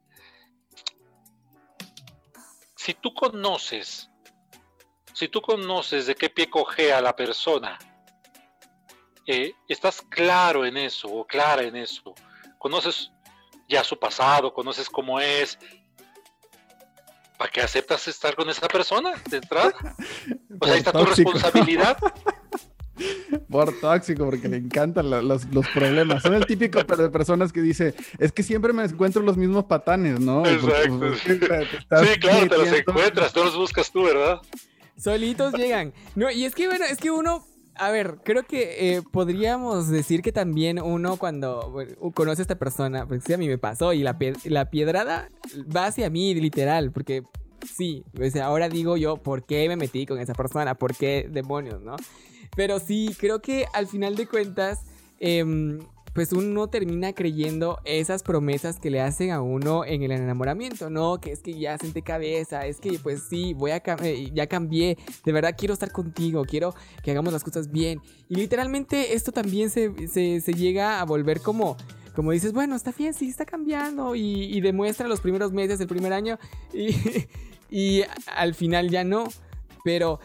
si tú conoces, si tú conoces de qué pie cojea la persona, eh, estás claro en eso o clara en eso, conoces ya su pasado, conoces cómo es, ¿para qué aceptas estar con esa persona de entrada? *laughs* Pues ahí está tu responsabilidad. *laughs* Por tóxico, porque le encantan la- los, los problemas. Son el típico de personas que dice, es que siempre me encuentro los mismos patanes, ¿no? Porque, Exacto. pues, es que te- te estás Sí, claro, te los encuentras, no los buscas tú, ¿verdad? Solitos llegan. No, y es que bueno, es que uno, a ver, creo que eh, podríamos decir que también uno cuando bueno, conoce a esta persona, porque sí a mí me pasó y la, pie- la piedrada va hacia mí literal, porque sí, o sea, ahora digo yo, ¿por qué me metí con esa persona? ¿Por qué demonios, no? Pero sí, creo que al final de cuentas, em, pues uno termina creyendo esas promesas que le hacen a uno en el enamoramiento, ¿no? Que es que ya senté cabeza, es que pues sí, voy a cam- eh, ya cambié, de verdad quiero estar contigo, quiero que hagamos las cosas bien. Y literalmente esto también se, se- llega a volver como... Como dices, bueno, está bien, sí, está cambiando y, demuestra los primeros meses, el primer año y *laughs* al final ya no. Pero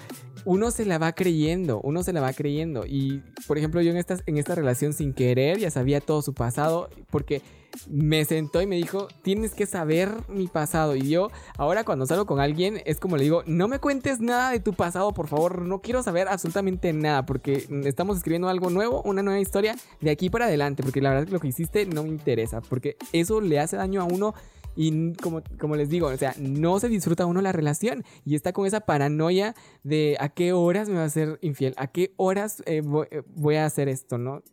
uno se la va creyendo, uno se la va creyendo. Y, por ejemplo, yo en esta, en esta relación sin querer ya sabía todo su pasado, porque me sentó y me dijo, tienes que saber mi pasado. Y yo, ahora cuando salgo con alguien, es como le digo, no me cuentes nada de tu pasado, por favor, no quiero saber absolutamente nada, porque estamos escribiendo algo nuevo, una nueva historia de aquí para adelante, porque la verdad que lo que hiciste no me interesa, porque eso le hace daño a uno y como, como les digo, o sea, no se disfruta uno la relación y está con esa paranoia de a qué horas me va a ser infiel, a qué horas eh, voy, eh, voy, a hacer esto, ¿no?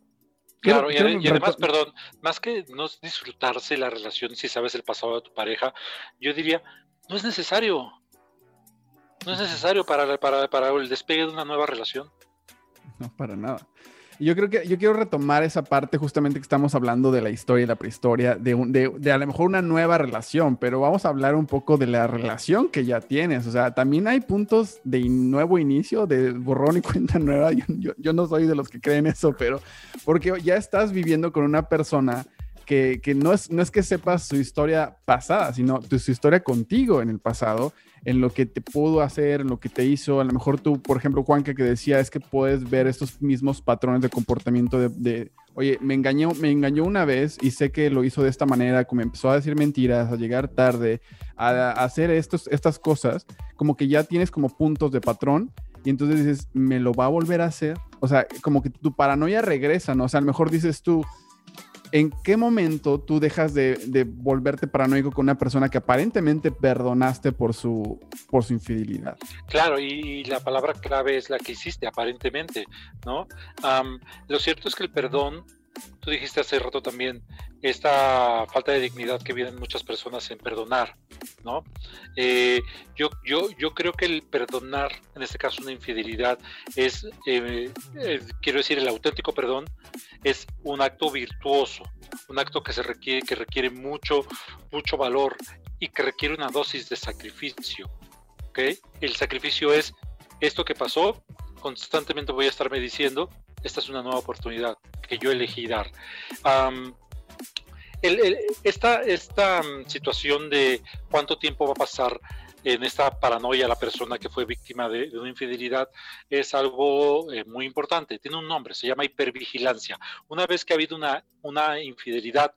Claro, quiero, y, quiero... y, además, perdón, más que no disfrutarse la relación si sabes el pasado de tu pareja, yo diría, no es necesario. No es necesario para, para, para el despegue de una nueva relación. No, para nada. Y yo creo que yo quiero retomar esa parte justamente que estamos hablando de la historia y la prehistoria, de, un, de, de, a lo mejor una nueva relación, pero vamos a hablar un poco de la relación que ya tienes. O sea, también hay puntos de nuevo inicio, de borrón y *laughs* cuenta nueva. Yo, yo, yo no soy de los que creen eso, pero porque ya estás viviendo con una persona que, que, no, es, no es que sepas su historia pasada, sino tu, su historia contigo en el pasado, en lo que te pudo hacer, en lo que te hizo. A lo mejor tú, por ejemplo, Juanca, que decía, es que puedes ver estos mismos patrones de comportamiento de, oye, me engañó, me engañó una vez y sé que lo hizo de esta manera, como empezó a decir mentiras, a llegar tarde, a, a hacer estos, estas cosas, como que ya tienes como puntos de patrón y entonces dices, me lo va a volver a hacer. O sea, como que tu paranoia regresa, ¿no? O sea, a lo mejor dices tú, ¿en qué momento tú dejas de, de, volverte paranoico con una persona que aparentemente perdonaste por su, por su infidelidad? Claro, y, la palabra clave es la que hiciste, aparentemente, ¿no? Lo cierto es que el perdón, tú dijiste hace rato también, esta falta de dignidad que vienen muchas personas en perdonar, ¿no? Eh, yo, yo, yo creo que el perdonar, en este caso una infidelidad, es, eh, eh, quiero decir, el auténtico perdón es un acto virtuoso, un acto que se requiere, que requiere mucho, mucho valor y que requiere una dosis de sacrificio, ¿ok? El sacrificio es esto que pasó, constantemente voy a estarme diciendo, esta es una nueva oportunidad que yo elegí dar. El, el, esta, esta situación de cuánto tiempo va a pasar en esta paranoia la persona que fue víctima de, de una infidelidad es algo eh, muy importante. Tiene un nombre, se llama hipervigilancia. Una vez que ha habido una, una infidelidad,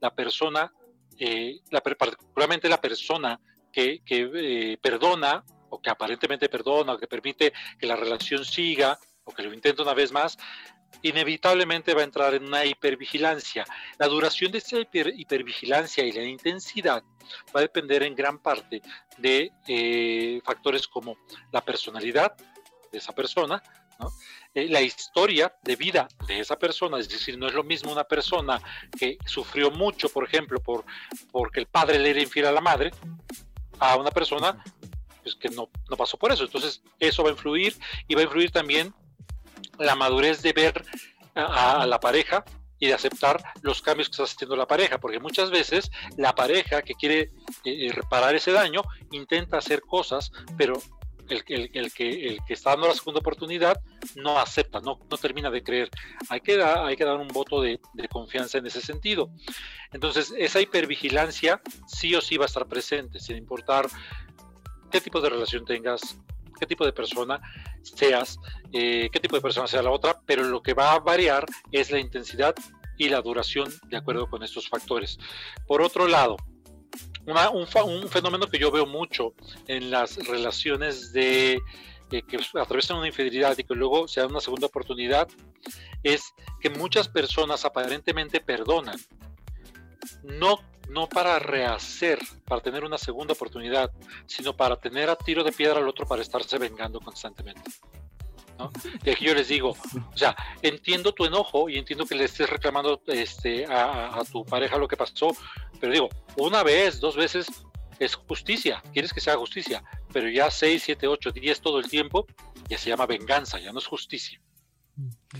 la persona, eh, la, particularmente la persona que, que eh, perdona o que aparentemente perdona o que permite que la relación siga o que lo intenta una vez más, inevitablemente va a entrar en una hipervigilancia. La duración de hiper, hipervigilancia y la intensidad va a depender en gran parte de eh, factores como la personalidad de esa persona, eh, la historia de vida de esa persona, es decir, no es lo mismo una persona que sufrió mucho, por ejemplo, por, porque el padre le era infiel a la madre, a una persona pues, que no, no pasó por eso. Entonces, eso va a influir y va a influir también la madurez de ver a, la pareja y de aceptar los cambios que está haciendo la pareja, porque muchas veces la pareja que quiere eh, reparar ese daño intenta hacer cosas, pero el, el, que, el que está dando la segunda oportunidad no acepta, no, no termina de creer. Hay que, hay que dar un voto de, de, confianza en ese sentido. Entonces, esa hipervigilancia sí o sí va a estar presente, sin importar qué tipo de relación tengas, qué tipo de persona seas, eh, qué tipo de persona sea la otra, pero lo que va a variar es la intensidad y la duración de acuerdo con estos factores. Por otro lado, un, fenómeno que yo veo mucho en las relaciones de que atraviesan una infidelidad y que luego se da una segunda oportunidad es que muchas personas aparentemente perdonan, no no para rehacer, para tener una segunda oportunidad, sino para tener a tiro de piedra al otro para estarse vengando constantemente. ¿no? Y aquí yo les digo, o sea, entiendo tu enojo y entiendo que le estés reclamando este, a, a tu pareja lo que pasó, pero digo, una vez, dos veces es justicia, quieres que sea justicia, pero ya seis, siete, ocho, diez todo el tiempo, ya se llama venganza, ya no es justicia.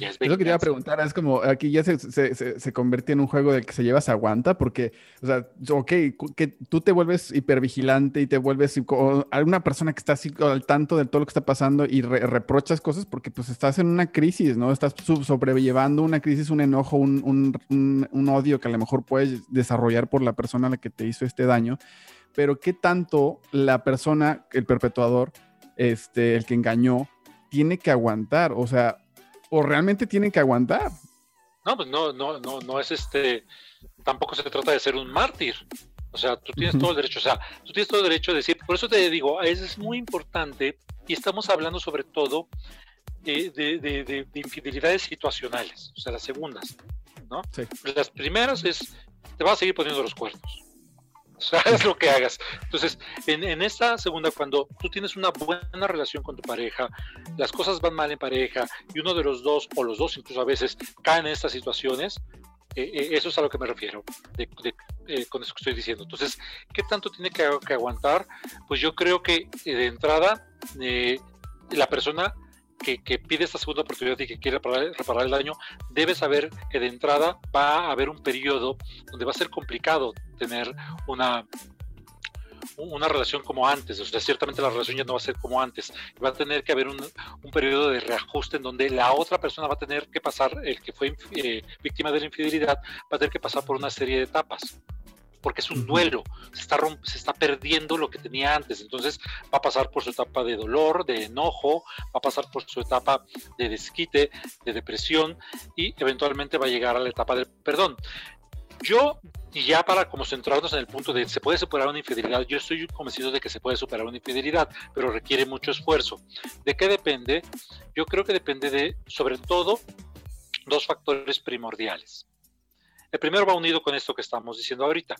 Es, lo que te iba a preguntar, es como aquí ya se, se, se, se, convierte en un juego del que se lleva se aguanta, porque, o sea, ok, que tú te vuelves hipervigilante y te vuelves alguna persona que está así al tanto de todo lo que está pasando y re, reprochas cosas porque pues estás en una crisis, ¿no? Estás sobrellevando una crisis, un enojo, un, un, un, un odio que a lo mejor puedes desarrollar por la persona a la que te hizo este daño, pero qué tanto la persona, el perpetuador, este, el que engañó, tiene que aguantar, o sea, o realmente tienen que aguantar. No, pues no, no, no, no es este, tampoco se trata de ser un mártir. O sea, tú tienes todo el derecho, o sea, tú tienes todo el derecho de decir, por eso te digo, es, muy importante y estamos hablando sobre todo eh, de, de- de- de infidelidades situacionales, o sea, las segundas, ¿no? Sí. Las primeras es, te vas a seguir poniendo los cuernos. *laughs* Es lo que hagas. Entonces, en, esta segunda, cuando tú tienes una buena relación con tu pareja, las cosas van mal en pareja y uno de los dos, o los dos incluso a veces, caen en estas situaciones, eh, eh, eso es a lo que me refiero de- de- eh, con eso que estoy diciendo. Entonces, ¿qué tanto tiene que, que aguantar? Pues yo creo que eh, de entrada, la persona que, pide esta segunda oportunidad y que quiere reparar, el daño, debe saber que de entrada va a haber un periodo donde va a ser complicado tener una una relación como antes, o sea, ciertamente la relación ya no va a ser como antes, va a tener que haber un, un periodo de reajuste en donde la otra persona va a tener que pasar, el que fue eh, víctima de la infidelidad, va a tener que pasar por una serie de etapas, porque es un duelo, se está, se está perdiendo lo que tenía antes, entonces va a pasar por su etapa de dolor, de enojo, va a pasar por su etapa de desquite, de depresión y eventualmente va a llegar a la etapa del perdón. Yo, y ya para como centrarnos en el punto de se puede superar una infidelidad, yo estoy convencido de que se puede superar una infidelidad, pero requiere mucho esfuerzo. ¿De qué depende? Yo creo que depende de, sobre todo, dos factores primordiales. El primero va unido con esto que estamos diciendo ahorita.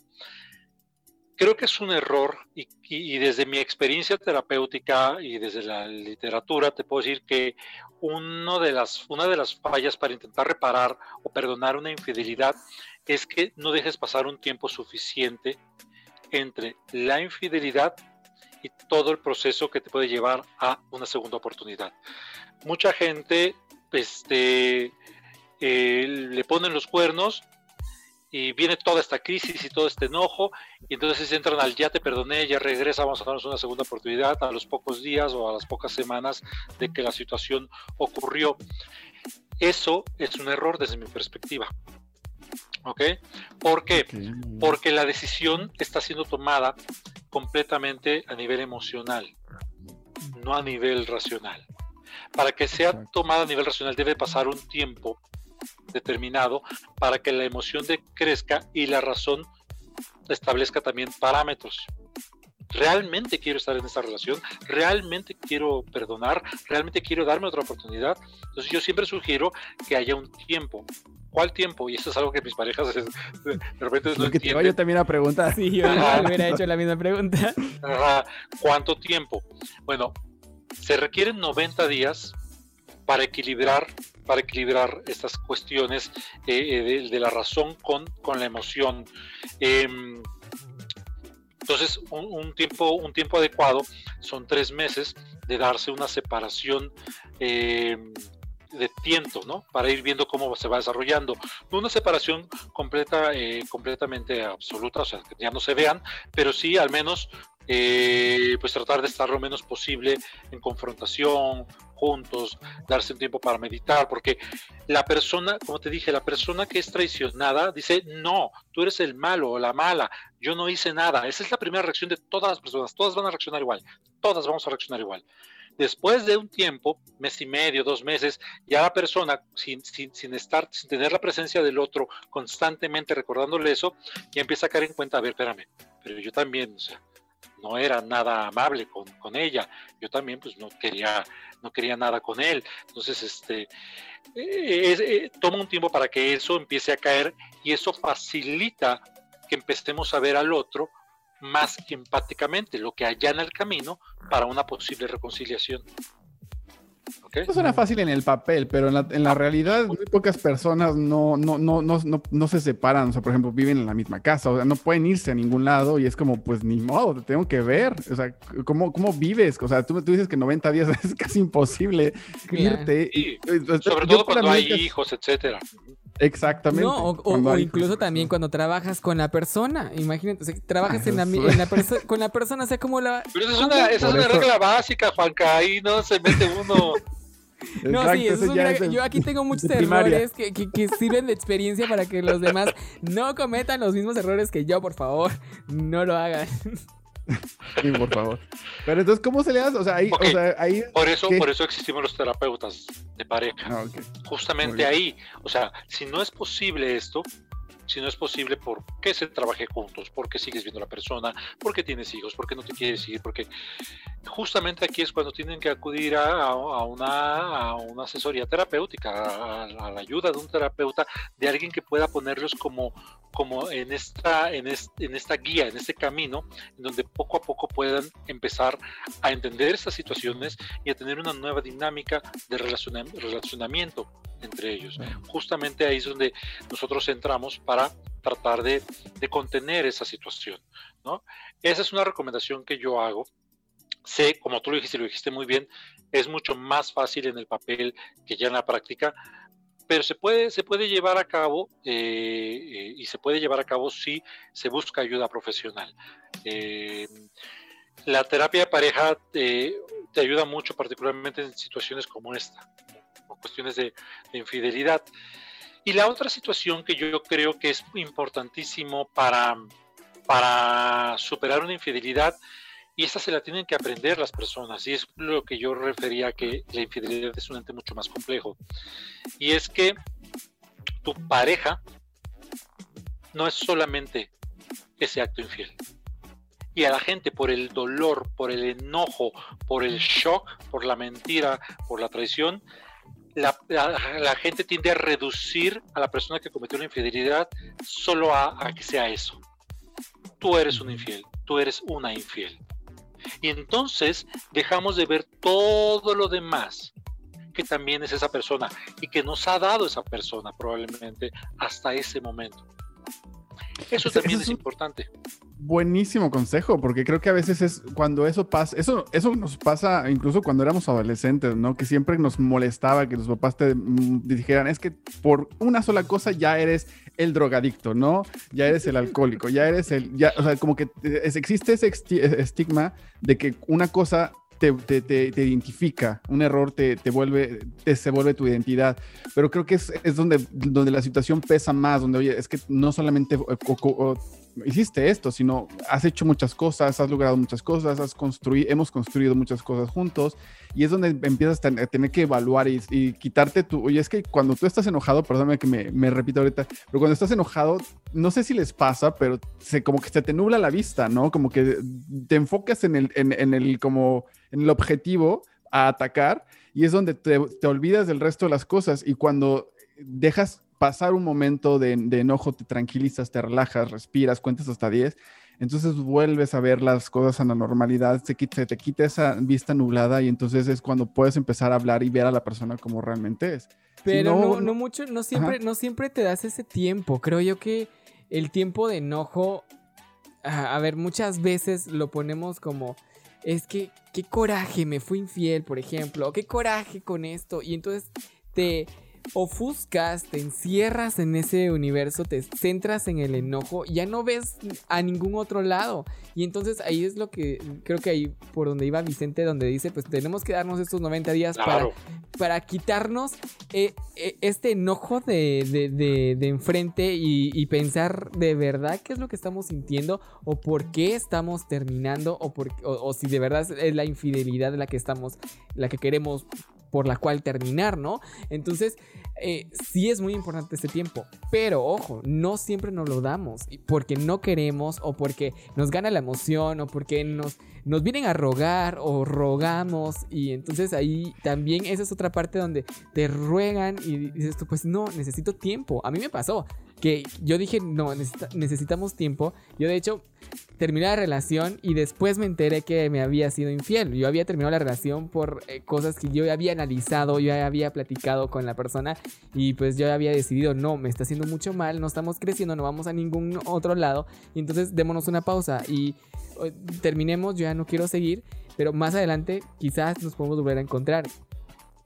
Creo que es un error y, y- y desde mi experiencia terapéutica y desde la literatura te puedo decir que uno de las, una de las fallas para intentar reparar o perdonar una infidelidad es que no dejes pasar un tiempo suficiente entre la infidelidad y todo el proceso que te puede llevar a una segunda oportunidad. Mucha gente este, eh, le ponen los cuernos y viene toda esta crisis y todo este enojo y entonces entran al ya te perdoné, ya regresa, vamos a darnos una segunda oportunidad a los pocos días o a las pocas semanas de que la situación ocurrió. Eso es un error desde mi perspectiva. ¿Ok? ¿Por qué? Porque la decisión está siendo tomada completamente a nivel emocional, no a nivel racional. Para que sea tomada a nivel racional debe pasar un tiempo determinado para que la emoción de- crezca y la razón establezca también parámetros. ¿Realmente quiero estar en esta relación? ¿Realmente quiero perdonar? ¿Realmente quiero darme otra oportunidad? Entonces yo siempre sugiero que haya un tiempo. ¿Cuál tiempo? Y eso es algo que mis parejas *laughs* de repente no Lo que te yo también a preguntar. Sí, yo hubiera hecho la misma pregunta. Ajá. ¿Cuánto tiempo? Bueno, se requieren 90 días para equilibrar, para equilibrar estas cuestiones eh, eh, de, la razón con, con la emoción. Em, entonces, un, tiempo, un tiempo adecuado son tres meses de darse una separación em, de tiento, ¿no? Para ir viendo cómo se va desarrollando. No una separación completa, eh, completamente absoluta, o sea, que ya no se vean, pero sí al menos pues tratar de estar lo menos posible en confrontación, juntos, darse un tiempo para meditar, porque la persona, como te dije, la persona que es traicionada dice, no, tú eres el malo o la mala, yo no hice nada. Esa es la primera reacción de todas las personas, todas van a reaccionar igual, todas vamos a reaccionar igual. Después de un tiempo, mes y medio, dos meses, ya la persona, sin, sin, sin estar, sin tener la presencia del otro constantemente recordándole eso, ya empieza a caer en cuenta, a ver, espérame, pero yo también, o sea, no era nada amable con, con ella, yo también pues no quería, no quería nada con él. Entonces, este, eh, eh, toma un tiempo para que eso empiece a caer y eso facilita que empecemos a ver al otro más empáticamente, lo que allana el camino para una posible reconciliación. ¿Ok? Eso suena fácil en el papel, pero en la, en la realidad muy pocas personas no, no, no, no, no, no se separan. O sea, por ejemplo, viven en la misma casa, o sea, no pueden irse a ningún lado y es como, pues ni modo, te tengo que ver. O sea, ¿cómo, cómo vives? O sea, tú, tú dices que 90 días *laughs* es casi imposible irte. Sí, y- Sobre todo cuando hay hijos, etcétera. Exactamente. No, o, incluso también cuando trabajas con la persona. Imagínate, o sea, trabajas en la, en la con la persona, o sea, como la. Pero esa es una, esa es una eso- regla básica, Juanca, ahí no se mete uno. *laughs* No, Exacto, sí, eso es un gran- es yo aquí tengo muchos *laughs* errores que, que- que sirven de experiencia para que los demás no cometan los mismos errores que yo, por favor. No lo hagan. *laughs* *laughs* Sí, por favor. Pero entonces, ¿cómo se le hace? O sea, ahí, Ok. o sea, ahí... Por eso, ¿Qué? por eso existimos los terapeutas de pareja. Ah, ok. Muy Justamente ahí. O sea, si no es posible esto, si no es posible, ¿por qué se trabaje juntos? ¿Por qué sigues viendo a la persona? ¿Por qué tienes hijos? ¿Por qué no te quieres ir? Porque justamente aquí es cuando tienen que acudir a, una, a una asesoría terapéutica, a, la ayuda de un terapeuta, de alguien que pueda ponerlos como, como en, esta, en, es- en esta guía, en este camino, en donde poco a poco puedan empezar a entender estas situaciones y a tener una nueva dinámica de relaciona- relacionamiento entre ellos. Justamente ahí es donde nosotros entramos para tratar de, de contener esa situación. ¿no? Esa es una recomendación que yo hago. Sé, como tú lo dijiste, lo dijiste muy bien, es mucho más fácil en el papel que ya en la práctica, pero se puede, se puede llevar a cabo eh, eh, y se puede llevar a cabo si se busca ayuda profesional. Eh, la terapia de pareja te ayuda mucho, particularmente en situaciones como esta, cuestiones de, de infidelidad. Y la otra situación que yo creo que es importantísimo para, para superar una infidelidad, y esta se la tienen que aprender las personas, y es lo que yo refería que la infidelidad es un ente mucho más complejo, y es que tu pareja no es solamente ese acto infiel. Y a la gente por el dolor, por el enojo, por el shock, por la mentira, por la traición, la, la- la gente tiende a reducir a la persona que cometió la infidelidad solo a, a que sea eso. Tú eres un infiel, tú eres una infiel. Y entonces dejamos de ver todo lo demás que también es esa persona y que nos ha dado esa persona probablemente hasta ese momento. Eso también es es un- importante. Buenísimo consejo, porque creo que a veces es cuando eso pasa, eso, eso nos pasa incluso cuando éramos adolescentes, ¿no? Que siempre nos molestaba que los papás te mm, dijeran, es que por una sola cosa ya eres el drogadicto, ¿no? Ya eres el alcohólico, ya eres el, ya, o sea, como que es- existe ese esti- estigma de que una cosa te, te- te- identifica, un error te, te vuelve, te, se vuelve tu identidad, pero creo que es, es donde, donde la situación pesa más, donde, oye, es que no solamente... eh, hiciste esto, sino has hecho muchas cosas, has logrado muchas cosas, has construido, hemos construido muchas cosas juntos y es donde empiezas a ten- a tener que evaluar y, quitarte tu, oye, es que cuando tú estás enojado, perdóname que me, me repito ahorita, pero cuando estás enojado, no sé si les pasa, pero se, como que se te nubla la vista, ¿no? Como que te enfocas en el, en, el, como, en el objetivo a atacar y es donde te olvidas del resto de las cosas y cuando dejas pasar un momento de, de enojo, te tranquilizas, te relajas, respiras, cuentas hasta 10, entonces vuelves a ver las cosas a la normalidad, se, quita- se te quita esa vista nublada y entonces es cuando puedes empezar a hablar y ver a la persona como realmente es. Pero no- no, no mucho, no siempre, no siempre te das ese tiempo. Creo yo que el tiempo de enojo, a, a ver, muchas veces lo ponemos como, es que, qué coraje, me fui infiel, por ejemplo, qué coraje con esto. Y entonces te ofuscas, te encierras en ese universo, te centras en el enojo, ya no ves a ningún otro lado. Y entonces ahí es lo que creo que ahí por donde iba Vicente, donde dice, pues tenemos que darnos estos 90 días para para quitarnos eh, eh, este enojo de, de- de- de enfrente y, y pensar de verdad qué es lo que estamos sintiendo o por qué estamos terminando o, por, o, o si de verdad es la infidelidad la que estamos, la que queremos por la cual terminar, ¿no? Entonces, eh, sí es muy importante este tiempo, pero ojo, no siempre nos lo damos porque no queremos o porque nos gana la emoción o porque nos, nos vienen a rogar o rogamos y entonces ahí también esa es otra parte donde te ruegan y dices tú, pues no, necesito tiempo. A mí me pasó que yo dije, no, necesita- necesitamos tiempo. Yo de hecho terminé la relación y después me enteré que me había sido infiel. Yo había terminado la relación por eh, cosas que yo había analizado, yo había platicado con la persona y pues yo había decidido, no, me está haciendo mucho mal, no estamos creciendo, no vamos a ningún otro lado y entonces démonos una pausa y eh, terminemos, yo ya no quiero seguir, pero más adelante quizás nos podemos volver a encontrar.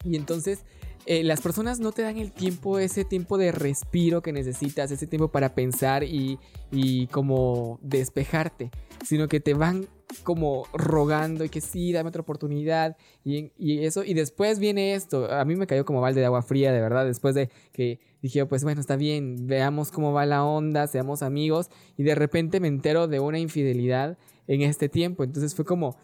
Y entonces eh, las personas no te dan el tiempo, ese tiempo de respiro que necesitas, ese tiempo para pensar y, y como despejarte, sino que te van como rogando y que sí, dame otra oportunidad y, y eso. Y después viene esto, a mí me cayó como balde de agua fría, de verdad, después de que dije, pues bueno, está bien, veamos cómo va la onda, seamos amigos y de repente me entero de una infidelidad en este tiempo. Entonces fue como,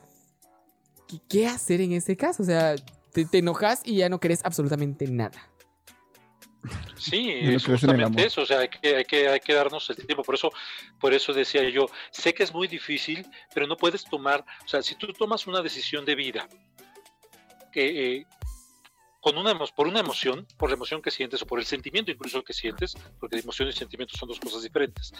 ¿qué, qué hacer en ese caso? O sea, te, te enojas y ya no querés absolutamente nada. Sí, es justamente eso, o sea, hay que, hay, que, hay que darnos el tiempo. Por eso, por eso decía yo, sé que es muy difícil, pero no puedes tomar, o sea, si tú tomas una decisión de vida, que eh, con una, por una emoción, por la emoción que sientes o por el sentimiento incluso que sientes, porque emoción y sentimiento son dos cosas diferentes,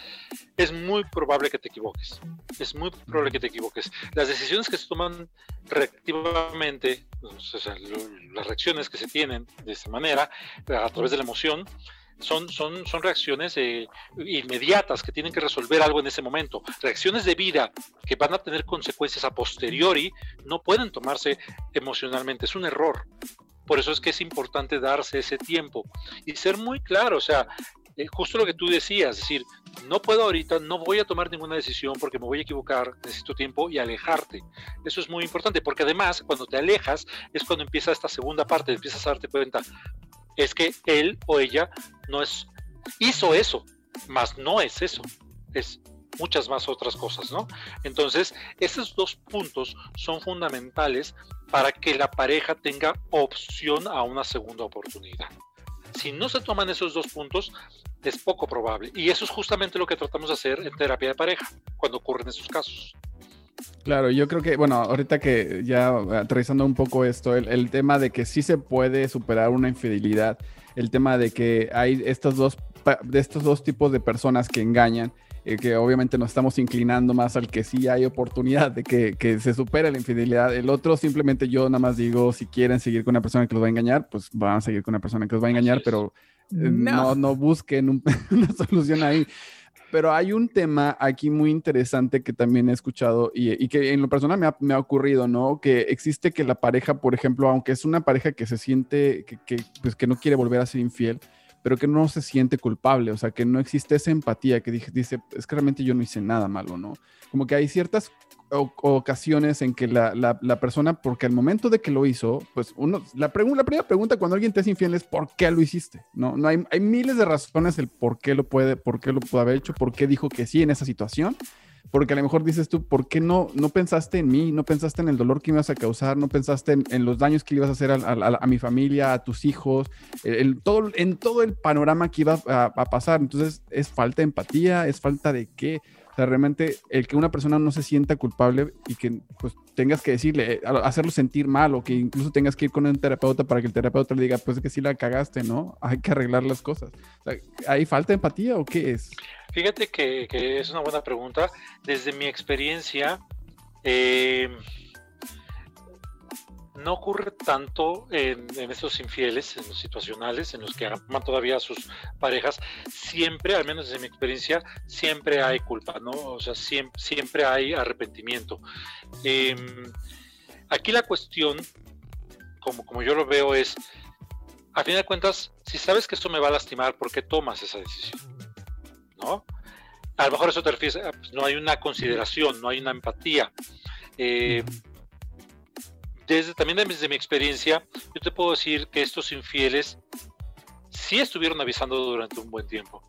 es muy probable que te equivoques. Es muy probable que te equivoques. Las decisiones que se toman reactivamente, o sea, las reacciones que se tienen de esta manera, a través de la emoción, son, son, son reacciones eh, inmediatas que tienen que resolver algo en ese momento. Reacciones de vida que van a tener consecuencias a posteriori no pueden tomarse emocionalmente. Es un error. Por eso es que es importante darse ese tiempo y ser muy claro. O sea, eh, justo lo que tú decías, es decir, no puedo ahorita, no voy a tomar ninguna decisión porque me voy a equivocar, necesito tiempo y alejarte. Eso es muy importante porque además cuando te alejas es cuando empieza esta segunda parte, empiezas a darte cuenta, es que él o ella no es, hizo eso, más no es eso, es muchas más otras cosas, ¿no? Entonces, esos dos puntos son fundamentales para que la pareja tenga opción a una segunda oportunidad. Si no se toman esos dos puntos, es poco probable. Y eso es justamente lo que tratamos de hacer en terapia de pareja, cuando ocurren esos casos. Claro, yo creo que, bueno, ahorita que ya aterrizando un poco esto, el, el tema de que sí se puede superar una infidelidad, el tema de que hay estos dos, de estos dos tipos de personas que engañan, eh, que obviamente nos estamos inclinando más al que sí hay oportunidad de que, que se supere la infidelidad. El otro simplemente yo nada más digo, si quieren seguir con una persona que los va a engañar, pues van a seguir con una persona que los va a engañar, pero eh, No. no, no busquen un- *laughs* una solución ahí. Pero hay un tema aquí muy interesante que también he escuchado y, y que en lo personal me ha, me ha ocurrido, ¿no? Que existe que la pareja, por ejemplo, aunque es una pareja que se siente, que, que, pues, que no quiere volver a ser infiel, pero que no se siente culpable, o sea, que no existe esa empatía, que dice, es que realmente yo no hice nada malo, ¿no? Como que hay ciertas ocasiones en que la, la- persona, porque al momento de que lo hizo, pues uno, la, la primera pregunta cuando alguien te es infiel es ¿por qué lo hiciste? No, no hay, hay miles de razones el por qué lo puede, por qué lo pudo haber hecho, por qué dijo que sí en esa situación. Porque a lo mejor dices tú, ¿por qué no, no pensaste en mí? No pensaste en el dolor que me ibas a causar, no pensaste en, los daños que le ibas a hacer a, mi familia, a tus hijos, en todo el panorama que iba a, a pasar. Entonces, es falta de empatía, es falta de qué. O sea, realmente el que una persona no se sienta culpable y que pues tengas que decirle, eh, hacerlo sentir mal o que incluso tengas que ir con un terapeuta para que el terapeuta le diga, pues es que sí la cagaste, ¿no? *laughs* Hay que arreglar las cosas. O ¿Hay falta de empatía o qué es? Fíjate que, que es una buena pregunta. Desde mi experiencia, eh, no ocurre tanto en, en estos infieles, en los situacionales, en los que aman todavía a sus parejas. Siempre, al menos desde mi experiencia, siempre hay culpa, ¿no? O sea, siempre, hay arrepentimiento. Eh, aquí la cuestión, como, como yo lo veo, es, a fin de cuentas, si sabes que esto me va a lastimar, ¿por qué tomas esa decisión? ¿no? A lo mejor eso te refieres, pues, no hay una consideración, no hay una empatía. Eh, desde, también desde mi experiencia, yo te puedo decir que estos infieles sí estuvieron avisando durante un buen tiempo.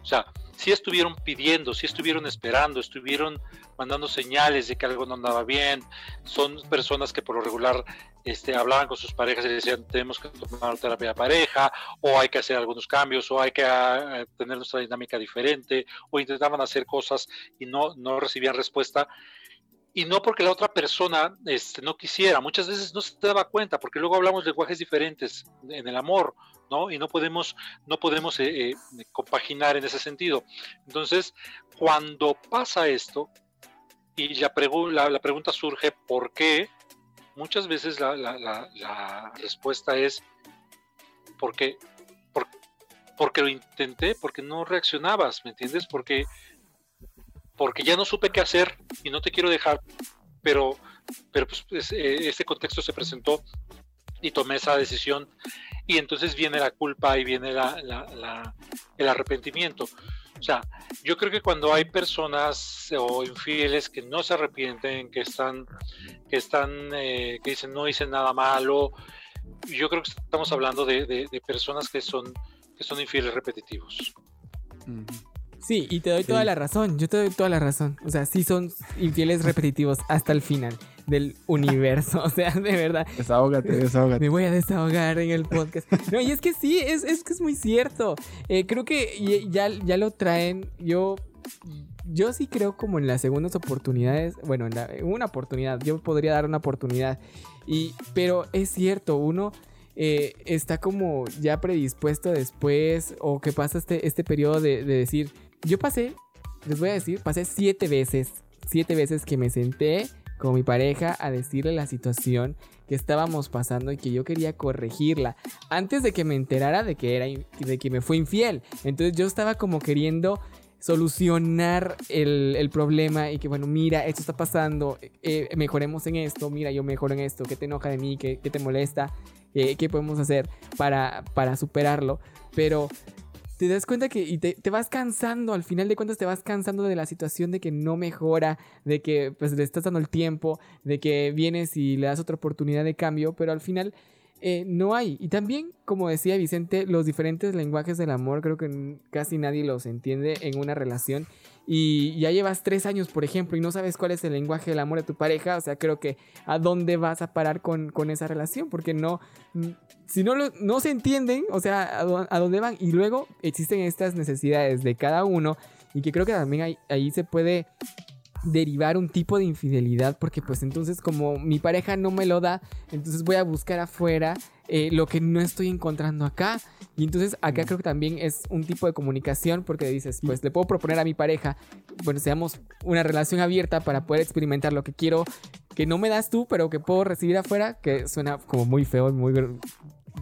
O sea, sí estuvieron pidiendo, sí estuvieron esperando, estuvieron mandando señales de que algo no andaba bien. Son personas que por lo regular este, hablaban con sus parejas y decían tenemos que tomar terapia de pareja, o hay que hacer algunos cambios, o hay que uh, tener nuestra dinámica diferente, o intentaban hacer cosas y no, no recibían respuesta. Y no porque la otra persona este, no quisiera, muchas veces no se daba cuenta, porque luego hablamos lenguajes diferentes en el amor, ¿no? Y no podemos, no podemos eh, eh, compaginar en ese sentido. Entonces, cuando pasa esto, y la, pregu la, pregunta surge, ¿por qué? Muchas veces la, la, respuesta es, porque, por, porque lo intenté, porque no reaccionabas, ¿me entiendes? Porque porque ya no supe qué hacer y no te quiero dejar, pero, pero pues, este contexto se presentó y tomé esa decisión y entonces viene la culpa y viene la, el arrepentimiento. O sea, yo creo que cuando hay personas o infieles que no se arrepienten, que están, que están, eh, que dicen no hice nada malo, yo creo que estamos hablando de, personas que son, que son infieles repetitivos. Uh. Sí, y te doy toda la razón, yo te doy toda la razón. O sea, sí son infieles repetitivos hasta el final del universo. *laughs* O sea, de verdad. Desahógate, desahógate. Me voy a desahogar en el podcast. No, y es que sí, es, es que es muy cierto. Eh, creo que ya, ya lo traen. Yo, yo sí creo como en las segundas oportunidades. Bueno, en, la- en una oportunidad. Yo podría dar una oportunidad. Y, pero es cierto, uno eh, está como ya predispuesto después. O que pasa este, este periodo de, de decir. Yo pasé, les voy a decir, pasé siete veces. Siete veces que me senté con mi pareja a decirle la situación que estábamos pasando y que yo quería corregirla antes de que me enterara de que era de que me fue infiel. Entonces yo estaba como queriendo solucionar el, el problema y que bueno, mira, esto está pasando, eh, mejoremos en esto, mira, yo mejoro en esto, ¿qué te enoja de mí? ¿Qué, qué te molesta? Eh, ¿Qué podemos hacer para, para superarlo? Pero te das cuenta que y te, te vas cansando, al final de cuentas te vas cansando de la situación de que no mejora, de que pues le estás dando el tiempo, de que vienes y le das otra oportunidad de cambio, pero al final eh, no hay. Y también, como decía Vicente, los diferentes lenguajes del amor creo que casi nadie los entiende en una relación. Y ya llevas tres años, por ejemplo, y no sabes cuál es el lenguaje del amor de tu pareja, o sea, creo que a dónde vas a parar con, con esa relación, porque no, si no, no se entienden, o sea, a, dó- a dónde van. Y luego existen estas necesidades de cada uno, y que creo que también ahí se puede derivar un tipo de infidelidad, porque pues entonces como mi pareja no me lo da, entonces voy a buscar afuera eh, lo que no estoy encontrando acá. Y entonces acá creo que también es un tipo de comunicación, porque dices, pues le puedo proponer a mi pareja, bueno, seamos una relación abierta para poder experimentar lo que quiero, que no me das tú, pero que puedo recibir afuera, que suena como muy feo y muy gr-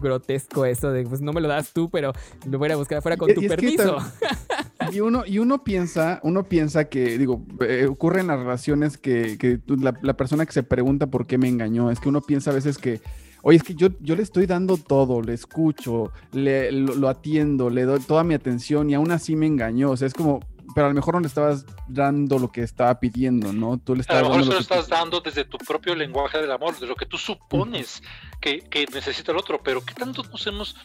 grotesco eso de, pues no me lo das tú, pero lo voy a buscar afuera con Y- tu y es que permiso. *laughs* Y uno, y uno piensa, uno piensa que, digo, eh, ocurre las relaciones que, que la, la persona que se pregunta por qué me engañó, es que uno piensa a veces que, oye, es que yo, yo le estoy dando todo, le escucho, le, lo, lo atiendo, le doy toda mi atención y aún así me engañó. O sea, es como, pero a lo mejor no le estabas dando lo que estaba pidiendo, ¿no? Tú le A estabas lo mejor dando se lo estás dando desde tu propio lenguaje del amor, de lo que tú supones que, que necesita el otro, pero ¿qué tanto nos hemos,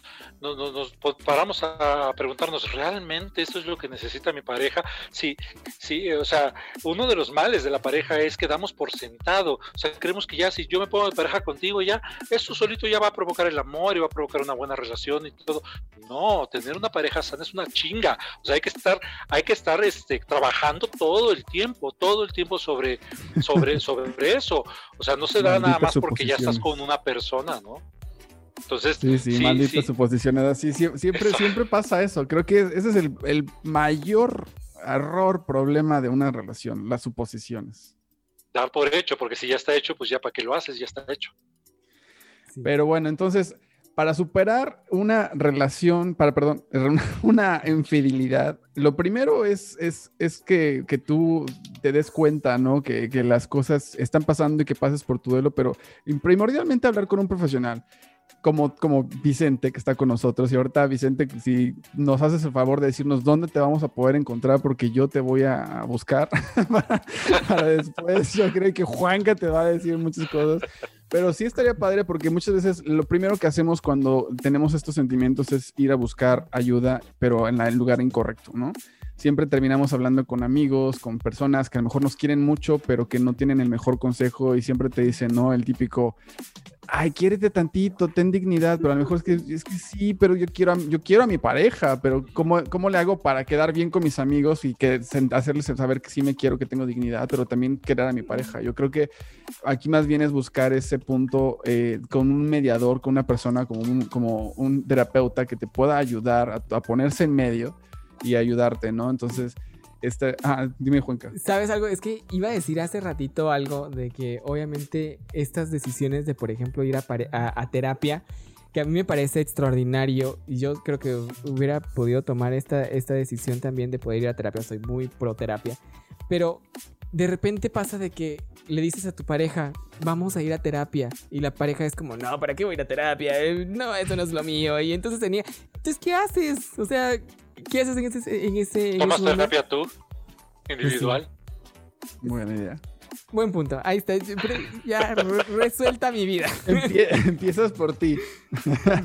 nos, nos- paramos a preguntarnos, ¿realmente esto es lo que necesita mi pareja? Sí, sí, o sea, uno de los males de la pareja es que damos por sentado, o sea, creemos que ya si yo me pongo de pareja contigo, ya, eso solito ya va a provocar el amor y va a provocar una buena relación y todo. No, tener una pareja sana es una chinga, o sea, hay que estar, hay que estar este, trabajando todo el tiempo, todo el tiempo sobre, sobre, *laughs* sobre eso. O sea, no se da nada más porque ya estás con una persona, ¿no? Entonces, Sí, sí, Sí, malditas sí. suposiciones. Así, sie- siempre, Eso. siempre pasa eso. Creo que ese es el, el mayor error, problema de una relación, las suposiciones. dar por hecho, porque si ya está hecho, pues ya para qué lo haces, ya está hecho. Sí. Pero bueno, entonces, para superar una relación, para, perdón, *laughs* una, infidelidad, lo primero es, es, es que, que tú te des cuenta, ¿no? Que, que las cosas están pasando y que pases por tu duelo, pero primordialmente hablar con un profesional. Como, como Vicente que está con nosotros y ahorita Vicente si nos haces el favor de decirnos dónde te vamos a poder encontrar porque yo te voy a buscar *laughs* para, para después yo creo que Juanca te va a decir muchas cosas pero sí estaría padre porque muchas veces lo primero que hacemos cuando tenemos estos sentimientos es ir a buscar ayuda, pero en el lugar incorrecto, ¿no? Siempre terminamos hablando con amigos, con personas que a lo mejor nos quieren mucho, pero que no tienen el mejor consejo y siempre te dicen, ¿no? El típico, ay, quiérete tantito, ten dignidad, pero a lo mejor es que, es que sí, pero yo quiero, a, yo quiero a mi pareja, pero ¿cómo, ¿cómo le hago para quedar bien con mis amigos y que hacerles saber que sí me quiero, que tengo dignidad, pero también querer a mi pareja? Yo creo que aquí más bien es buscar ese punto eh, con un mediador, con una persona como un, como un terapeuta que te pueda ayudar a, a ponerse en medio y ayudarte, ¿no? Entonces, este, ah, dime Juanca. ¿Sabes algo? Es que iba a decir hace ratito algo de que obviamente estas decisiones de, por ejemplo, ir a, a- a terapia, que a mí me parece extraordinario y yo creo que hubiera podido tomar esta, esta decisión también de poder ir a terapia, soy muy pro terapia, pero de repente pasa de que le dices a tu pareja, vamos a ir a terapia, y la pareja es como, no, ¿para qué voy a ir a terapia? Eh, No, eso no es lo mío, y entonces tenía, entonces, ¿qué haces? O sea, ¿qué haces en ese... En ese en ¿Tomas terapia tú? Individual. Buena idea. Buen punto. Ahí está. Ya re- resuelta mi vida. Empie- *laughs* empiezas por ti.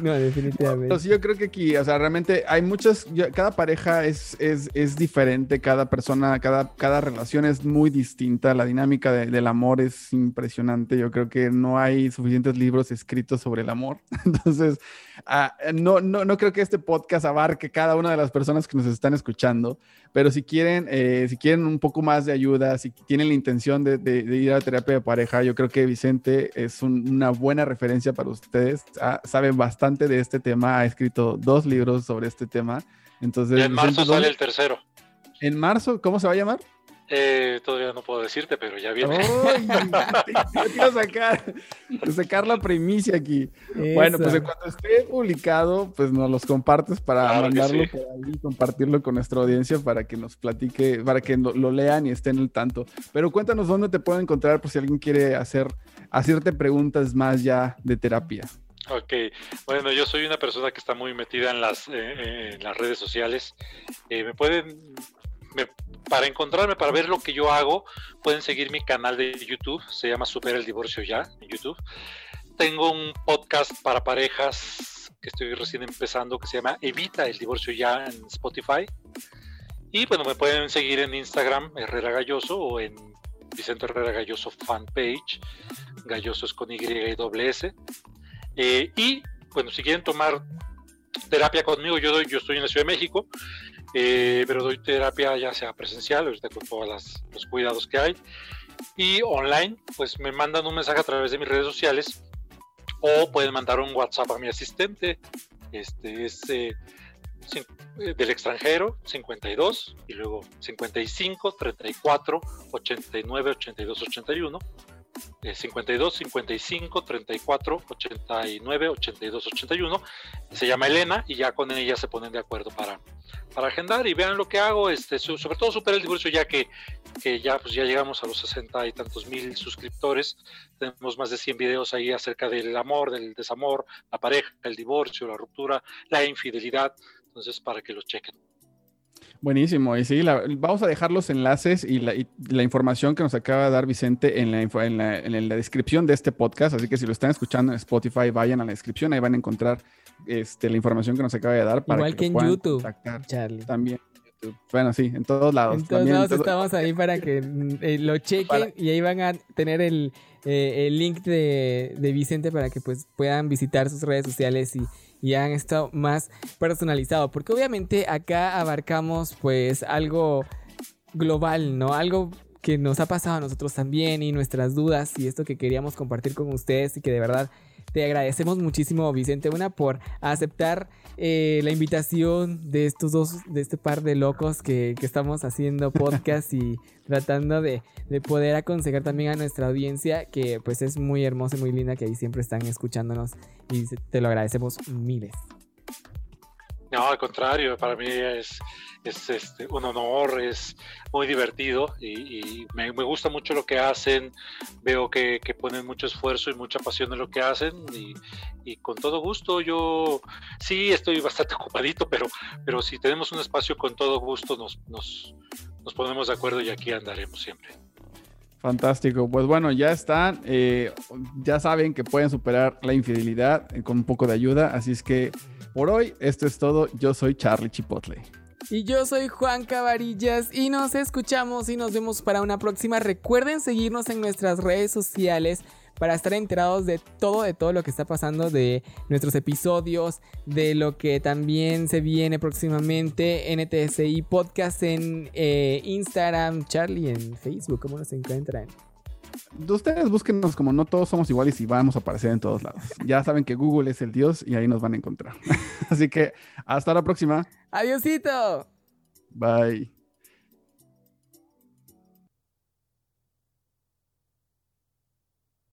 No, definitivamente. Entonces yo creo que aquí, o sea, realmente hay muchas, yo- cada pareja es, es, es diferente, cada persona, cada, cada relación es muy distinta, la dinámica de- del amor es impresionante, yo creo que no hay suficientes libros escritos sobre el amor, *laughs* entonces ah, no, no, no creo que este podcast abarque cada una de las personas que nos están escuchando, pero si quieren, eh, si quieren un poco más de ayuda, si tienen la intención de, de- de ir a terapia de pareja, yo creo que Vicente es un- una buena referencia para ustedes. Ah, sabe bastante de este tema, ha escrito dos libros sobre este tema. Entonces, en marzo Vicente, sale ¿dónde- el tercero. En marzo, ¿cómo se va a llamar? Eh, todavía no puedo decirte, pero ya viene. *laughs* Quiero sacar, sacar la primicia aquí. Bueno, pues en cuanto esté publicado, pues nos los compartes para Claro mandarlo sí. por ahí, compartirlo con nuestra audiencia para que nos platique, para que lo, lo lean y estén al tanto. Pero cuéntanos dónde te pueden encontrar por si alguien quiere hacer, hacerte preguntas más ya de terapia. Ok, bueno, yo soy una persona que está muy metida en las, eh, en las redes sociales. Eh, me pueden, para encontrarme, para ver lo que yo hago, pueden seguir mi canal de YouTube, se llama Supera el Divorcio Ya, en YouTube. Tengo un podcast para parejas que estoy recién empezando que se llama Evita el Divorcio Ya en Spotify. Y bueno, me pueden seguir en Instagram, Herrera Galloso, o en Vicente Herrera Galloso fanpage. Galloso es con Y y doble S. Eh, y bueno, si quieren tomar terapia conmigo, yo doy, yo estoy en la Ciudad de México, eh, pero doy terapia ya sea presencial, ahorita con todos los cuidados que hay, y online, pues me mandan un mensaje a través de mis redes sociales o pueden mandar un WhatsApp a mi asistente, este es eh, eh, del extranjero, 52, y luego 55, 34, 89, 82, 81 eh, 52, 55, 34, 89, 82, 81. Se llama Elena y ya con ella se ponen de acuerdo para, para agendar y vean lo que hago. Este, sobre todo supera el divorcio ya que, que ya, pues ya llegamos a los 60 y tantos mil suscriptores. Tenemos más de 100 videos ahí acerca del amor, del desamor, la pareja, el divorcio, la ruptura, la infidelidad. Entonces, para que lo chequen. Buenísimo. Y sí, la- vamos a dejar los enlaces y la, y la información que nos acaba de dar Vicente en la, info- en, la, en la descripción de este podcast. Así que si lo están escuchando en Spotify, vayan a la descripción. Ahí van a encontrar este, la información que nos acaba de dar. Para Igual que, que en YouTube, contactar. Charlie. También en YouTube. Bueno, sí, en todos lados. En todos También en lados todo- estamos ahí para que mm, eh, lo chequen Para- y ahí van a tener el, eh, el link de, de Vicente para que pues puedan visitar sus redes sociales y, y hagan esto más personalizado. Porque obviamente acá abarcamos pues algo global, ¿no? Algo que nos ha pasado a nosotros también y nuestras dudas y esto que queríamos compartir con ustedes y que de verdad te agradecemos muchísimo Vicente una por aceptar eh, la invitación de estos dos, de este par de locos que, que estamos haciendo *laughs* podcast y tratando de, de poder aconsejar también a nuestra audiencia que pues es muy hermosa y muy linda que ahí siempre están escuchándonos y te lo agradecemos miles. No, al contrario, para mí es, es este, un honor, es muy divertido y, me gusta mucho lo que hacen, veo que, que ponen mucho esfuerzo y mucha pasión en lo que hacen y, y con todo gusto yo sí estoy bastante *laughs* ocupadito, pero, pero si tenemos un espacio con todo gusto nos, nos, nos ponemos de acuerdo y aquí andaremos siempre. Fantástico. Pues bueno, ya están. eh, ya saben que pueden superar la infidelidad eh, con un poco de ayuda. Así es que por hoy, esto es todo. Yo soy Charlie Chipotle. Y yo soy Juan Cabarillas y nos escuchamos y nos vemos para una próxima. Recuerden seguirnos en nuestras redes sociales para estar enterados de todo, de todo lo que está pasando, de nuestros episodios, de lo que también se viene próximamente. NTSI Podcast en eh, Instagram, Charlie en Facebook, ¿cómo nos encuentran? Ustedes búsquenos como no todos somos iguales y vamos a aparecer en todos lados. Ya saben que Google es el Dios y ahí nos van a encontrar. *laughs* Así que hasta la próxima. ¡Adiosito! Bye.